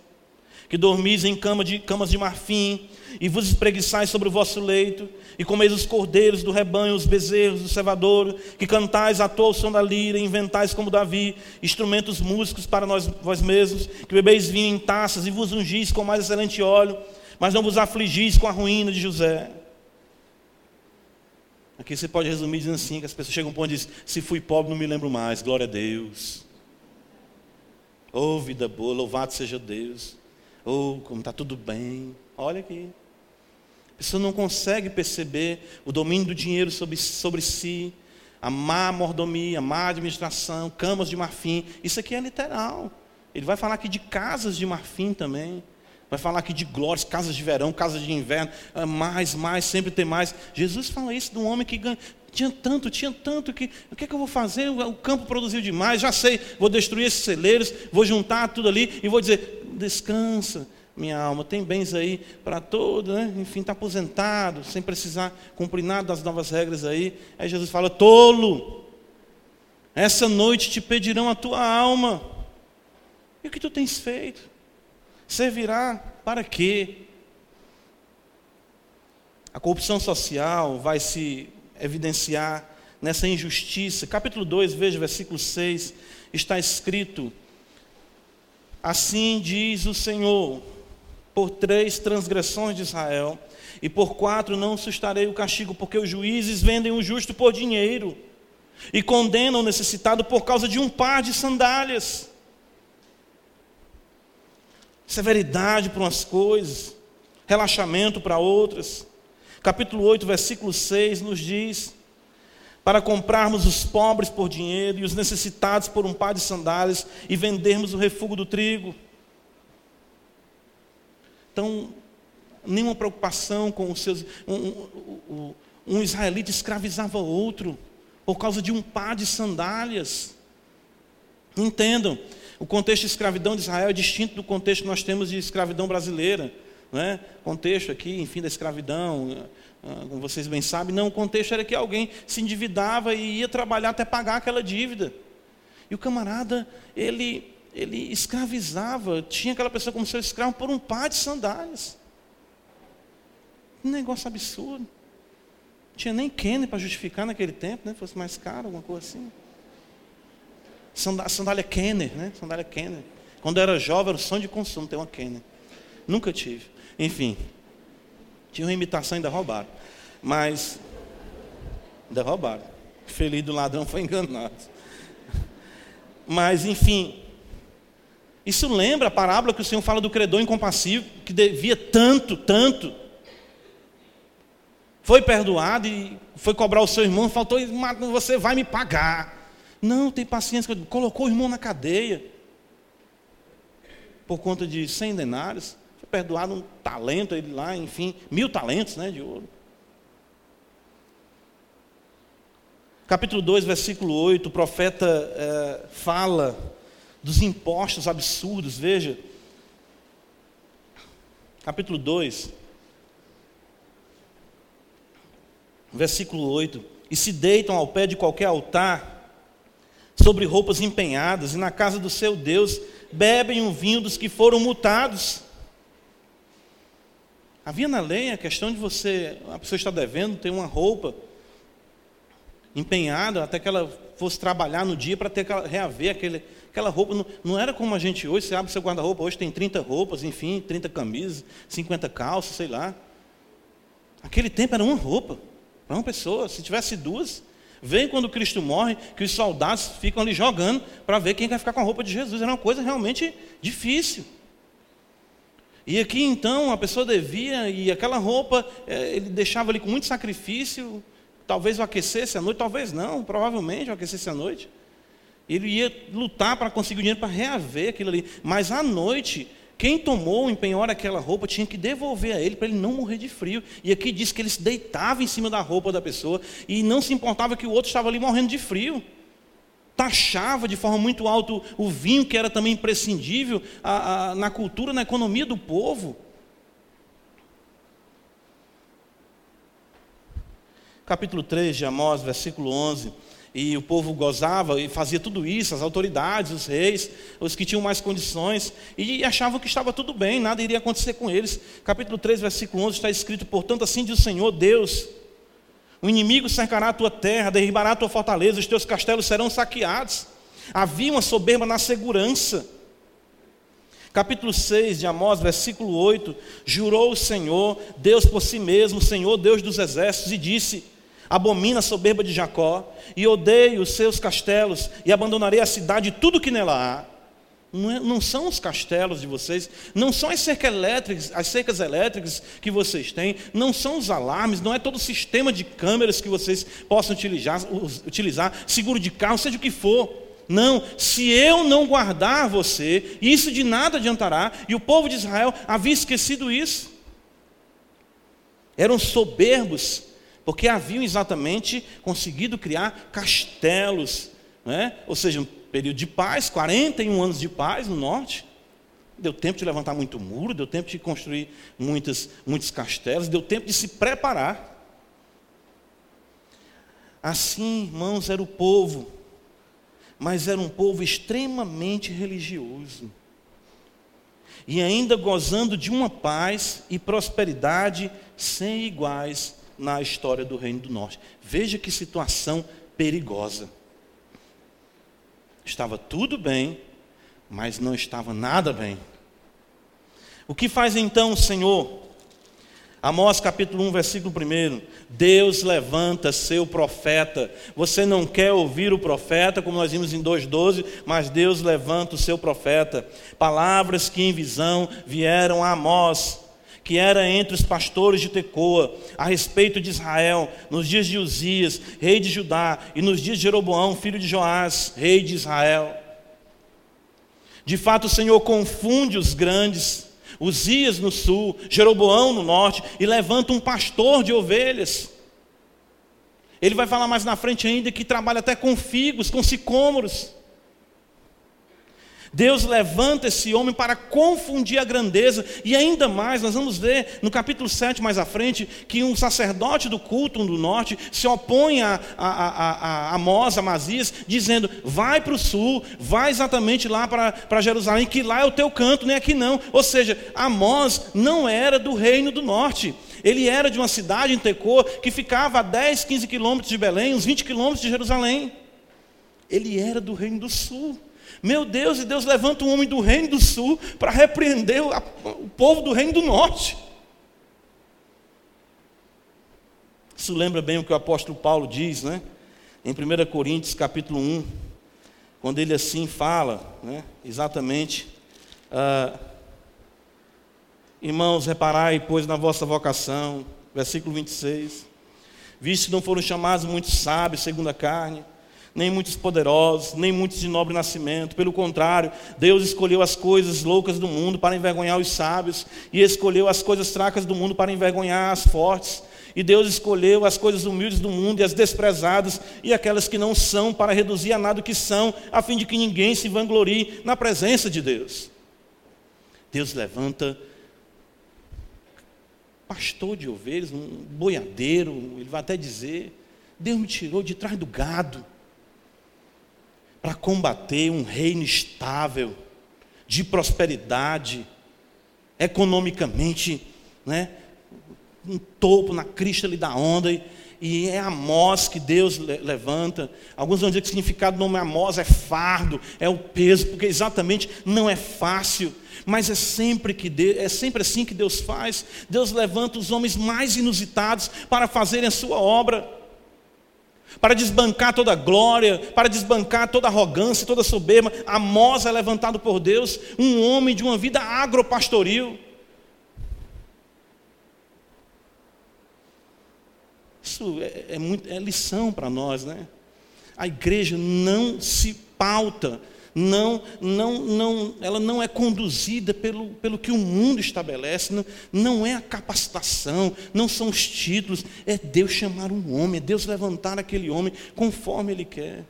que dormis em cama de, camas de marfim e vos espreguiçais sobre o vosso leito, e comeis os cordeiros do rebanho, os bezerros do cevador, que cantais à toa o som da lira, e inventais como Davi, instrumentos músicos para nós, vós mesmos, que bebeis vinho em taças e vos ungis com mais excelente óleo, mas não vos afligis com a ruína de José. Aqui você pode resumir dizendo assim, que as pessoas chegam a um ponto e dizem, se fui pobre não me lembro mais, glória a Deus. Oh, vida boa, louvado seja Deus. Oh, como está tudo bem. Olha aqui. A pessoa não consegue perceber o domínio do dinheiro sobre, sobre si, a má mordomia, a má administração, camas de marfim. Isso aqui é literal. Ele vai falar aqui de casas de marfim também. Vai falar aqui de glórias, casas de verão, casas de inverno, ah, mais, mais, sempre tem mais. Jesus fala isso de um homem que ganha, tinha tanto, tinha tanto que o que é que eu vou fazer? O campo produziu demais, já sei, vou destruir esses celeiros, vou juntar tudo ali e vou dizer: descansa, minha alma, tem bens aí para todo, né? enfim, está aposentado, sem precisar cumprir nada das novas regras aí. Aí Jesus fala: tolo, essa noite te pedirão a tua alma, e o que tu tens feito? Servirá para quê? A corrupção social vai se evidenciar nessa injustiça. Capítulo 2, veja, versículo 6, está escrito: Assim diz o Senhor, por três transgressões de Israel, e por quatro não sustarei o castigo, porque os juízes vendem o justo por dinheiro, e condenam o necessitado por causa de um par de sandálias severidade para umas coisas, relaxamento para outras. Capítulo 8, versículo 6 nos diz: para comprarmos os pobres por dinheiro e os necessitados por um par de sandálias e vendermos o refúgio do trigo. Então, nenhuma preocupação com os seus. Um, um, um israelita escravizava outro por causa de um par de sandálias. Entendam, o contexto de escravidão de Israel é distinto do contexto que nós temos de escravidão brasileira. Não é? Contexto aqui, enfim, da escravidão, como vocês bem sabem, não, o contexto era que alguém se endividava e ia trabalhar até pagar aquela dívida. E o camarada, ele, ele escravizava, tinha aquela pessoa como seu escravo por um par de sandálias. Um negócio absurdo. Tinha nem Kenny para justificar naquele tempo, né? Fosse mais caro, alguma coisa assim. Sandália Kenner, né? Sandália Kenner. Quando eu era jovem, era o sonho de consumo ter uma Kenner. Nunca tive. Enfim. Tinha uma imitação, ainda roubaram. Mas, ainda roubaram. Feliz do ladrão foi enganado. Mas, enfim. Isso lembra a parábola que o Senhor fala do credor incompassivo, que devia tanto, tanto. Foi perdoado e foi cobrar o seu irmão, faltou, você vai me pagar. Não, tem paciência. Colocou o irmão na cadeia. Por conta de 100 denários. Perdoado um talento, ele lá, enfim, mil talentos né, de ouro. Capítulo 2, versículo 8, o profeta é, fala dos impostos absurdos, veja. Capítulo 2, versículo 8. E se deitam ao pé de qualquer altar, sobre roupas empenhadas, e na casa do seu Deus bebem o vinho dos que foram mutados. Havia na lei a questão de você, a pessoa está devendo, ter uma roupa empenhada até que ela fosse trabalhar no dia para ter reaver aquele, aquela roupa. Não, não, era como a gente hoje, você abre seu guarda-roupa, hoje tem 30 roupas, enfim, 30 camisas, 50 calças, sei lá. Aquele tempo era uma roupa para uma pessoa. Se tivesse duas, Vem quando Cristo morre, que os soldados ficam ali jogando para ver quem vai ficar com a roupa de Jesus. Era uma coisa realmente difícil. E aqui então a pessoa devia, e aquela roupa é, ele deixava ali com muito sacrifício, talvez o aquecesse à noite, talvez não, provavelmente o aquecesse à noite. Ele ia lutar para conseguir o dinheiro para reaver aquilo ali. Mas à noite, quem tomou em penhora aquela roupa tinha que devolver a ele para ele não morrer de frio. E aqui diz que ele se deitava em cima da roupa da pessoa e não se importava que o outro estava ali morrendo de frio. Taxava de forma muito alta o vinho, que era também imprescindível a, a, na cultura, na economia do povo. Capítulo 3 de Amós, versículo 11. e o povo gozava e fazia tudo isso, as autoridades, os reis, os que tinham mais condições, e achavam que estava tudo bem, nada iria acontecer com eles. Capítulo 3, versículo 11 está escrito: Portanto, assim diz o Senhor Deus: O inimigo cercará a tua terra, derribará a tua fortaleza, os teus castelos serão saqueados. Havia uma soberba na segurança. Capítulo 6 de Amós, versículo 8: Jurou o Senhor, Deus por si mesmo, Senhor Deus dos exércitos, e disse: abomina a soberba de Jacó, e odeio os seus castelos, e abandonarei a cidade e tudo que nela há. Não, é, não, são os castelos de vocês, não são as cercas, elétricas, as cercas elétricas que vocês têm, não são os alarmes, não é todo o sistema de câmeras que vocês possam utilizar, utilizar seguro de carro, seja o que for. Não, se eu não guardar você, isso de nada adiantará. E o povo de Israel havia esquecido isso. Eram soberbos, porque haviam exatamente conseguido criar castelos, né? ou seja, período de paz, 41 anos de paz no norte. Deu tempo de levantar muito muro, deu tempo de construir muitas, muitos castelos, deu tempo de se preparar. Assim, irmãos, era o povo, mas era um povo extremamente religioso. E ainda gozando de uma paz e prosperidade sem iguais na história do Reino do Norte. Veja que situação perigosa. Estava tudo bem, mas não estava nada bem. O que faz então o Senhor? Amós capítulo 1, versículo 1. Deus levanta seu profeta. Você não quer ouvir o profeta, como nós vimos em 2,12, mas Deus levanta o seu profeta. Palavras que em visão vieram a Amós que era entre os pastores de Tecoa, a respeito de Israel, nos dias de Uzias, rei de Judá, e nos dias de Jeroboão, filho de Joás, rei de Israel. De fato, o Senhor confunde os grandes, Uzias no sul, Jeroboão no norte, e levanta um pastor de ovelhas. Ele vai falar mais na frente ainda que trabalha até com figos, com sicômoros. Deus levanta esse homem para confundir a grandeza, e ainda mais, nós vamos ver no capítulo 7 mais à frente, que um sacerdote do culto do norte se opõe a, a, a, a Amós, a Masias, dizendo: vai para o sul, vai exatamente lá para, para Jerusalém, que lá é o teu canto, nem aqui não. Ou seja, Amós não era do reino do norte. Ele era de uma cidade em Tecô que ficava a 10, 15 quilômetros de Belém, uns 20 quilômetros de Jerusalém. Ele era do reino do sul. Meu Deus, e Deus levanta um homem do reino do sul para repreender o, povo do reino do norte. Isso lembra bem o que o apóstolo Paulo diz, né? Em 1 Coríntios capítulo 1, quando ele assim fala, né? exatamente, ah, irmãos, reparai, pois, na vossa vocação, versículo 26, visto que não foram chamados muitos sábios segundo a carne, nem muitos poderosos, nem muitos de nobre nascimento. Pelo contrário, Deus escolheu as coisas loucas do mundo para envergonhar os sábios, e escolheu as coisas fracas do mundo para envergonhar as fortes. E Deus escolheu as coisas humildes do mundo e as desprezadas e aquelas que não são para reduzir a nada o que são, a fim de que ninguém se vanglorie na presença de Deus. Deus levanta pastor de ovelhas, um boiadeiro, ele vai até dizer: Deus me tirou de trás do gado para combater um reino estável, de prosperidade, economicamente, né, um topo na crista ali da onda, e, e é Amós que Deus levanta. Alguns vão dizer que o significado do nome Amós é fardo, é o peso, porque exatamente não é fácil. Mas é sempre, que Deus, é sempre assim que Deus faz. Deus levanta os homens mais inusitados para fazerem a sua obra para desbancar toda a glória, para desbancar toda arrogância, toda soberba. Amós é levantado por Deus, um homem de uma vida agropastoril. Isso é, é, muito, é lição para nós, né? A igreja não se pauta não, não, não, ela não é conduzida pelo, pelo que o mundo estabelece, não, não é a capacitação, não são os títulos, é Deus chamar um homem, é Deus levantar aquele homem conforme Ele quer.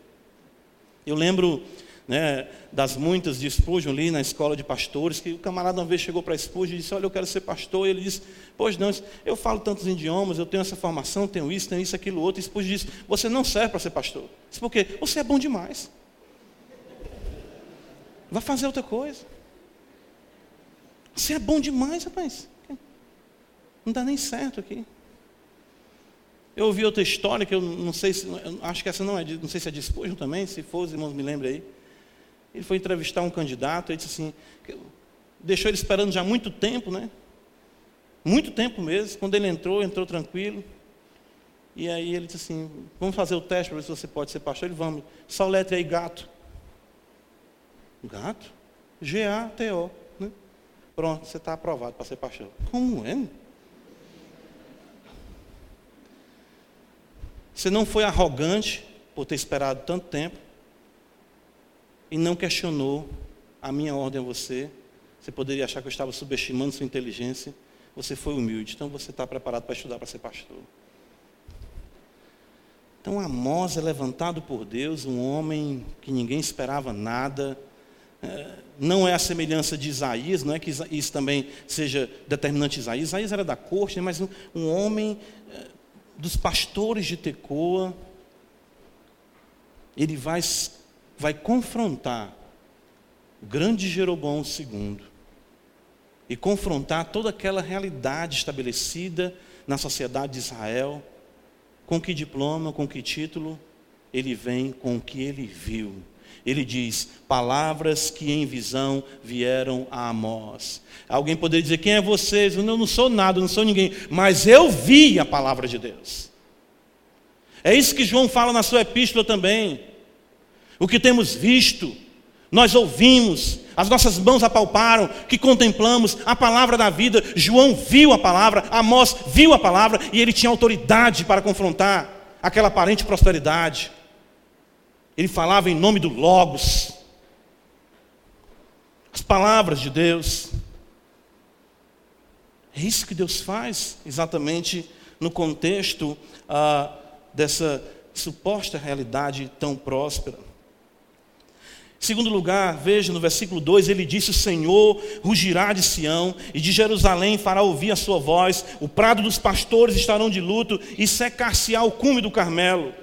Eu lembro né, das muitas de Spurgeon ali na escola de pastores, que o camarada uma vez chegou para Spurgeon e disse, olha, eu quero ser pastor, e ele disse, pois não, eu falo tantos idiomas, eu tenho essa formação, tenho isso, tenho isso, aquilo, outro, e Spurgeon disse, você não serve para ser pastor. Disse, por quê? Você é bom demais. Vai fazer outra coisa. Você é bom demais, rapaz. Não dá nem certo aqui. Eu ouvi outra história que eu não sei se, acho que essa não é, não sei se é de Spurgeon também, se for, os irmãos me lembrem aí. Ele foi entrevistar um candidato, ele disse assim, deixou ele esperando já muito tempo, né? Muito tempo mesmo. Quando ele entrou, entrou tranquilo. E aí ele disse assim, vamos fazer o teste para ver se você pode ser pastor. Ele, vamos, só letra aí, gato. Gato? G-A-T-O. Né? Pronto, você está aprovado para ser pastor. Como é? Você não foi arrogante por ter esperado tanto tempo e não questionou a minha ordem a você. Você poderia achar que eu estava subestimando sua inteligência. Você foi humilde, então você está preparado para estudar para ser pastor. Então Amós é levantado por Deus, um homem que ninguém esperava nada. É, não é a semelhança de Isaías, não é que isso também seja determinante de Isaías. Isaías era da corte, mas um, um homem é, dos pastores de Tecoa. Ele vai vai confrontar o grande Jeroboão II e confrontar toda aquela realidade estabelecida na sociedade de Israel. Com que diploma, com que título? Ele vem com o que ele viu. Ele diz: palavras que em visão vieram a Amós. Alguém poderia dizer: quem é vocês? Eu não sou nada, não sou ninguém, mas eu vi a palavra de Deus. É isso que João fala na sua epístola também o que temos visto, nós ouvimos, as nossas mãos apalparam, que contemplamos a palavra da vida. João viu a palavra, Amós viu a palavra e ele tinha autoridade para confrontar aquela aparente prosperidade. Ele falava em nome do Logos, as palavras de Deus. É isso que Deus faz exatamente no contexto ah, dessa suposta realidade tão próspera. Segundo lugar, veja no versículo 2, ele disse: O Senhor rugirá de Sião, e de Jerusalém fará ouvir a sua voz, o prado dos pastores estarão de luto, e secar-se-á o cume do Carmelo.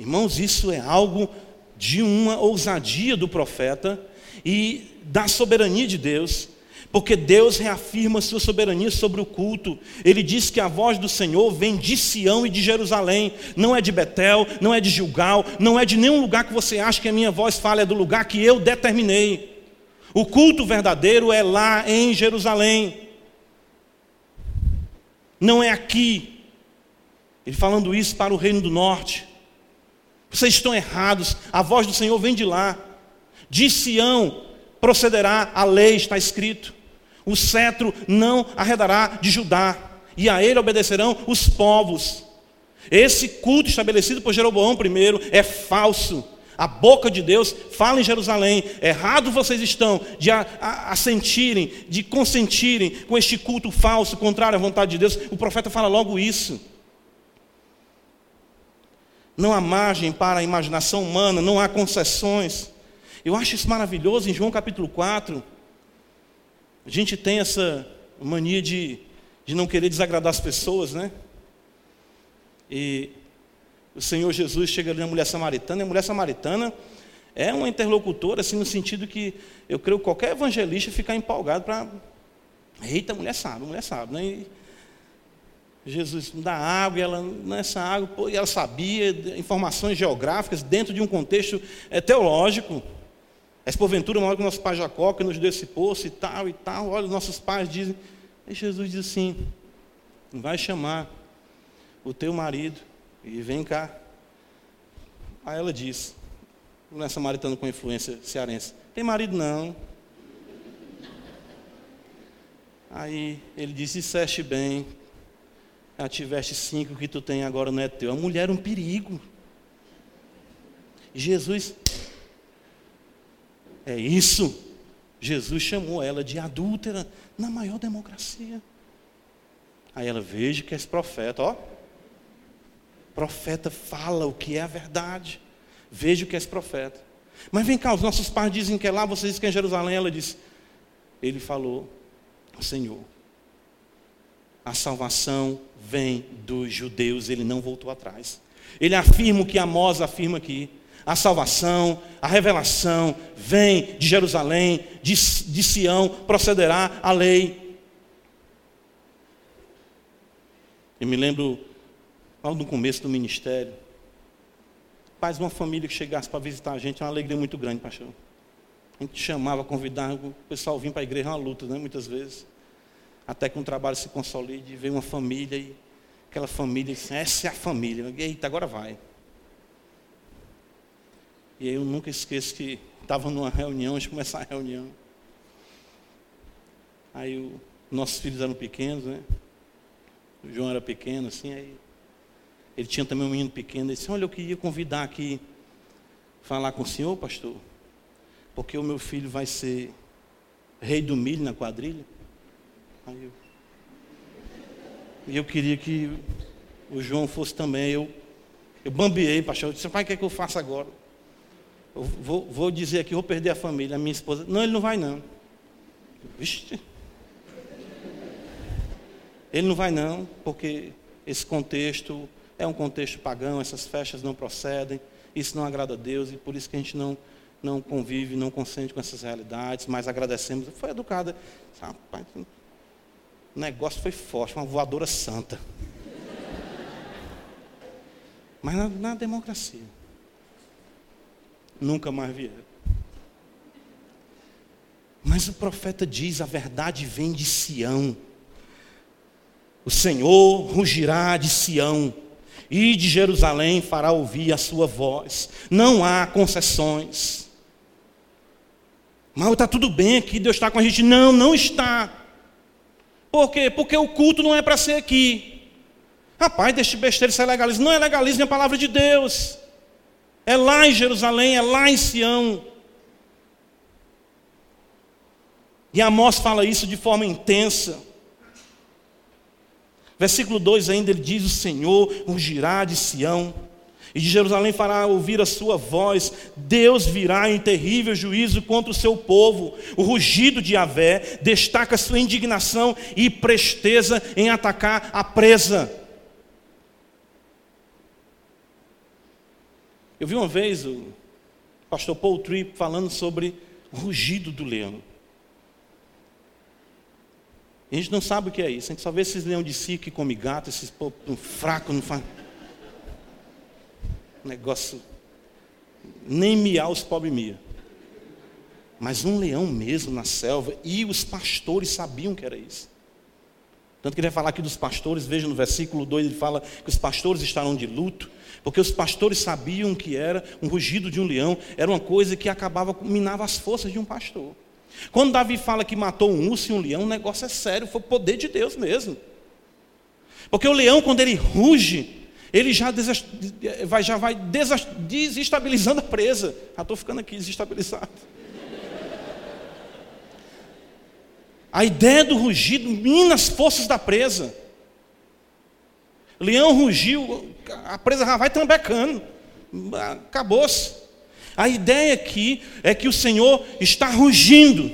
Irmãos, isso é algo de uma ousadia do profeta e da soberania de Deus. Porque Deus reafirma sua soberania sobre o culto. Ele diz que a voz do Senhor vem de Sião e de Jerusalém. Não é de Betel, não é de Gilgal, não é de nenhum lugar que você acha que a minha voz fala, é do lugar que eu determinei. O culto verdadeiro é lá em Jerusalém. Não é aqui. Ele falando isso para o reino do norte. Vocês estão errados. A voz do Senhor vem de lá. De Sião procederá a lei, está escrito. O cetro não arredará de Judá, e a ele obedecerão os povos. Esse culto estabelecido por Jeroboão I é falso. A boca de Deus fala em Jerusalém. Errado vocês estão de assentirem, de consentirem com este culto falso, contrário à vontade de Deus. O profeta fala logo isso. Não há margem para a imaginação humana, não há concessões. Eu acho isso maravilhoso em João capítulo 4. A gente tem essa mania de, de não querer desagradar as pessoas, né? E o Senhor Jesus chega ali na mulher samaritana, e a mulher samaritana é uma interlocutora, assim, no sentido que eu creio que qualquer evangelista ficar empolgado para. Eita, a mulher sabe, mulher sabe, né? E Jesus dá água, e ela, nessa água, e ela sabia informações geográficas dentro de um contexto é, teológico. Mas porventura, uma hora que nosso pai Jacó, que nos deu esse poço e tal e tal, olha, nossos pais dizem. E Jesus diz assim: vai chamar o teu marido e vem cá. Aí ela diz, mulher samaritana com influência cearense: tem marido não. Aí ele disse: disseste bem, já tiveste cinco, que tu tem agora não é teu. A mulher era um perigo. Jesus é isso. Jesus chamou ela de adúltera na maior democracia. Aí ela veja que esse profeta, ó, profeta fala o que é a verdade. Veja o que é esse profeta. Mas vem cá, os nossos pais dizem que é lá, vocês dizem que é em Jerusalém. Ela disse: Ele falou, Senhor, a salvação vem dos judeus, ele não voltou atrás. Ele afirma o que Amós afirma aqui. A salvação, a revelação vem de Jerusalém, de, de Sião, procederá a lei. Eu me lembro, logo no começo do ministério, pais de uma família que chegasse para visitar a gente, é uma alegria muito grande, pastor. A gente chamava, convidava, o pessoal vinha para a igreja, é uma luta, né, muitas vezes. Até que um trabalho se consolide, vem uma família e aquela família, essa é a família. Eita, agora vai. E eu nunca esqueço que estava numa reunião, antes de começar a reunião. Aí o, nossos filhos eram pequenos, né? O João era pequeno, assim, aí ele tinha também um menino pequeno, ele disse, olha, eu queria convidar aqui, falar com o senhor, pastor, porque o meu filho vai ser rei do milho na quadrilha. E eu queria que o João fosse também. Eu, eu bambiei, pastor. Eu disse, pai, o que é que eu faço agora? Eu vou, vou dizer aqui, vou perder a família, a minha esposa. Não, ele não vai não. Vixe. Ele não vai não, porque esse contexto é um contexto pagão, essas festas não procedem, isso não agrada a Deus e por isso que a gente não, não convive, não consente com essas realidades, mas agradecemos. Foi educada. Rapaz, o negócio foi forte, uma voadora santa. Mas na, na democracia. Nunca mais vieram. Mas o profeta diz: a verdade vem de Sião. O Senhor rugirá de Sião e de Jerusalém fará ouvir a sua voz. Não há concessões. Mas está tudo bem aqui, Deus está com a gente. Não, não está. Por quê? Porque o culto não é para ser aqui. Rapaz, deixe besteira, isso é legalismo. Não é legalismo, é a palavra de Deus. É lá em Jerusalém, é lá em Sião. E Amós fala isso de forma intensa. Versículo 2 ainda ele diz: O Senhor urgirá de Sião, e de Jerusalém fará ouvir a sua voz. Deus virá em terrível juízo contra o seu povo. O rugido de Yahvé destaca sua indignação e presteza em atacar a presa. Eu vi uma vez o pastor Paul Tripp falando sobre o rugido do leão. A gente não sabe o que é isso. A gente só vê esses leão de circo que come gato, esses povo fraco, não faz. Negócio. Nem miar os pobres mia. Mas um leão mesmo na selva, e os pastores sabiam que era isso. Tanto que ele vai falar aqui dos pastores, veja no versículo 2, ele fala que os pastores estarão de luto, porque os pastores sabiam que era um rugido de um leão, era uma coisa que acabava, minava as forças de um pastor. Quando Davi fala que matou um urso e um leão, o negócio é sério, foi o poder de Deus mesmo. Porque o leão, quando ele ruge, ele já, vai, já vai desestabilizando a presa. Já estou ficando aqui desestabilizado. A ideia do rugido mina as forças da presa. Leão rugiu, a presa já vai trambecando. Acabou-se. A ideia aqui é que o Senhor está rugindo.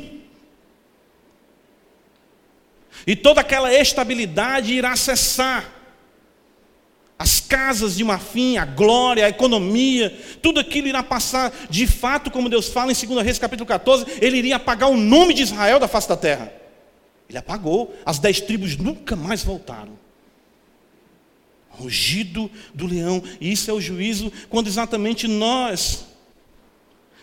E toda aquela estabilidade irá cessar. As casas de Marfim, a glória, a economia, tudo aquilo irá passar de fato, como Deus fala em 2 Reis capítulo 14, ele iria apagar o nome de Israel da face da terra. Ele apagou, as dez tribos nunca mais voltaram. Rugido do leão, e isso é o juízo quando exatamente nós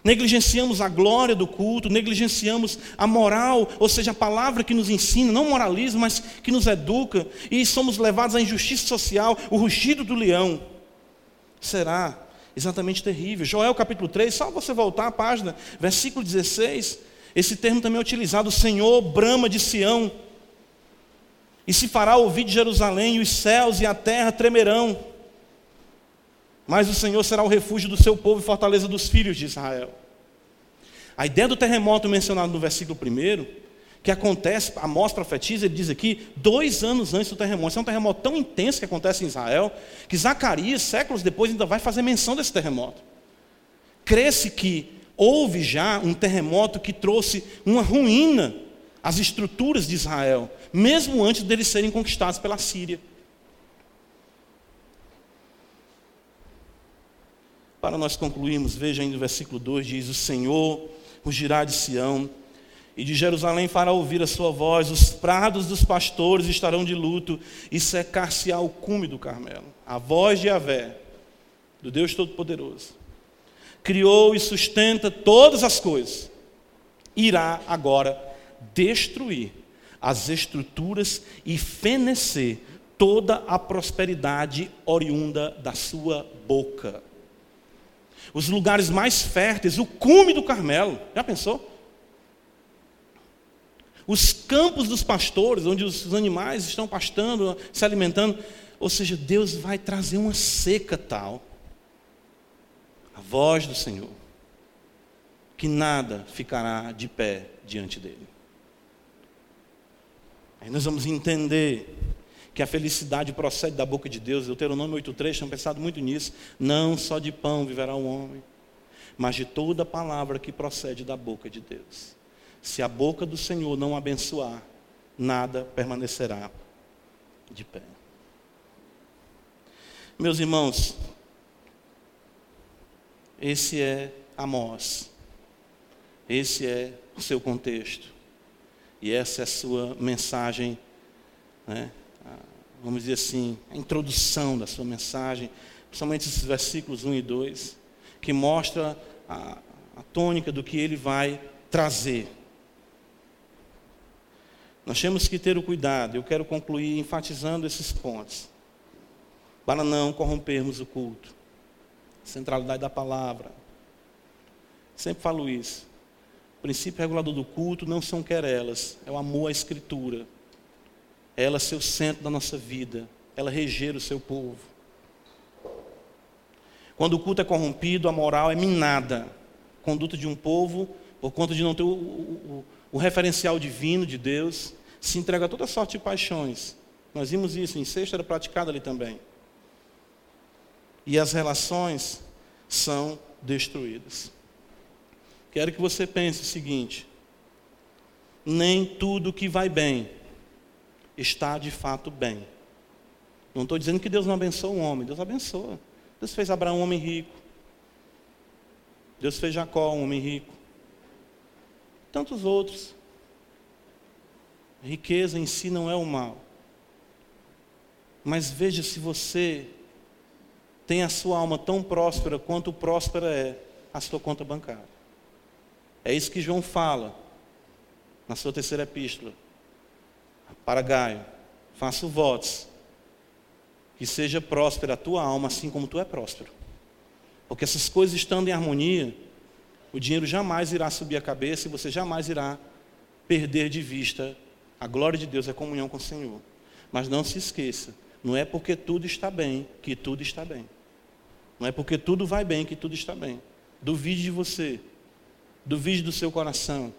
negligenciamos a glória do culto, negligenciamos a moral, ou seja, a palavra que nos ensina, não moralismo, mas que nos educa, e somos levados à injustiça social, o rugido do leão será exatamente terrível. Joel capítulo 3, só você voltar à página, versículo 16, esse termo também é utilizado, o Senhor brama de Sião, e se fará ouvir de Jerusalém, e os céus e a terra tremerão. Mas o Senhor será o refúgio do seu povo e fortaleza dos filhos de Israel. A ideia do terremoto mencionado no versículo 1, que acontece, Amós profetiza, ele diz aqui, dois anos antes do terremoto. Isso é um terremoto tão intenso que acontece em Israel, que Zacarias, séculos depois, ainda vai fazer menção desse terremoto. Cresce que houve já um terremoto que trouxe uma ruína às estruturas de Israel, mesmo antes deles serem conquistados pela Síria. Para nós concluirmos, veja ainda o versículo 2: diz: O Senhor rugirá de Sião, e de Jerusalém fará ouvir a sua voz, os prados dos pastores estarão de luto, e secar-se-á o cume do Carmelo. A voz de Avé, do Deus Todo-Poderoso, criou e sustenta todas as coisas, irá agora destruir as estruturas e fenecer toda a prosperidade oriunda da sua boca os lugares mais férteis, o cume do Carmelo. Já pensou? Os campos dos pastores, onde os animais estão pastando, se alimentando. Ou seja, Deus vai trazer uma seca tal. A voz do Senhor. Que nada ficará de pé diante dele. Aí nós vamos entender que a felicidade procede da boca de Deus. Deuteronômio 8,3, tinham pensado muito nisso. Não só de pão viverá o homem, mas de toda palavra que procede da boca de Deus. Se a boca do Senhor não abençoar, nada permanecerá de pé. Meus irmãos, esse é Amós. Esse é o seu contexto. E essa é a sua mensagem né, vamos dizer assim, a introdução da sua mensagem, principalmente esses versículos 1 e 2, que mostra a, a tônica do que ele vai trazer. Nós temos que ter o cuidado, eu quero concluir enfatizando esses pontos, para não corrompermos o culto, centralidade da palavra. Sempre falo isso. O princípio regulador do culto não são querelas, é o amor à Escritura ela ser o centro da nossa vida, ela reger o seu povo. Quando o culto é corrompido, a moral é minada. Conduta de um povo, por conta de não ter o, o, o referencial divino de Deus, se entrega a toda sorte de paixões. Nós vimos isso, em sexta era praticado ali também. E as relações são destruídas. Quero que você pense o seguinte: nem tudo que vai bem está de fato bem. Não estou dizendo que Deus não abençoa um homem, Deus abençoa. Deus fez Abraão um homem rico. Deus fez Jacó um homem rico. Tantos outros. Riqueza em si não é o mal. Mas veja se você tem a sua alma tão próspera quanto próspera é a sua conta bancária. É isso que João fala na sua terceira epístola para Gaio, faço votos, que seja próspera a tua alma, assim como tu é próspero. Porque essas coisas estando em harmonia, o dinheiro jamais irá subir a cabeça e você jamais irá perder de vista a glória de Deus, a comunhão com o Senhor. Mas não se esqueça, não é porque tudo está bem que tudo está bem. Não é porque tudo vai bem que tudo está bem. Duvide de você. Duvide do seu coração.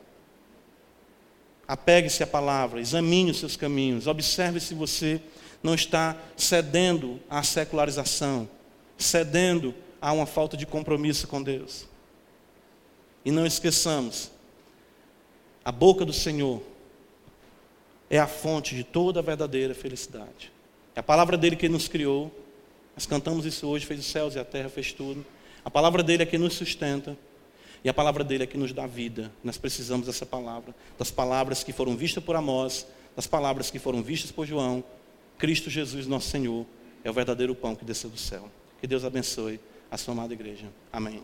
Apegue-se à palavra, examine os seus caminhos, observe se você não está cedendo à secularização, cedendo a uma falta de compromisso com Deus. E não esqueçamos, a boca do Senhor é a fonte de toda a verdadeira felicidade. É a palavra dele que nos criou, nós cantamos isso hoje, fez os céus e a terra, fez tudo. A palavra dele é que nos sustenta. E a palavra dele é que nos dá vida. Nós precisamos dessa palavra. Das palavras que foram vistas por Amós, das palavras que foram vistas por João. Cristo Jesus, nosso Senhor, é o verdadeiro pão que desceu do céu. Que Deus abençoe a sua amada igreja. Amém.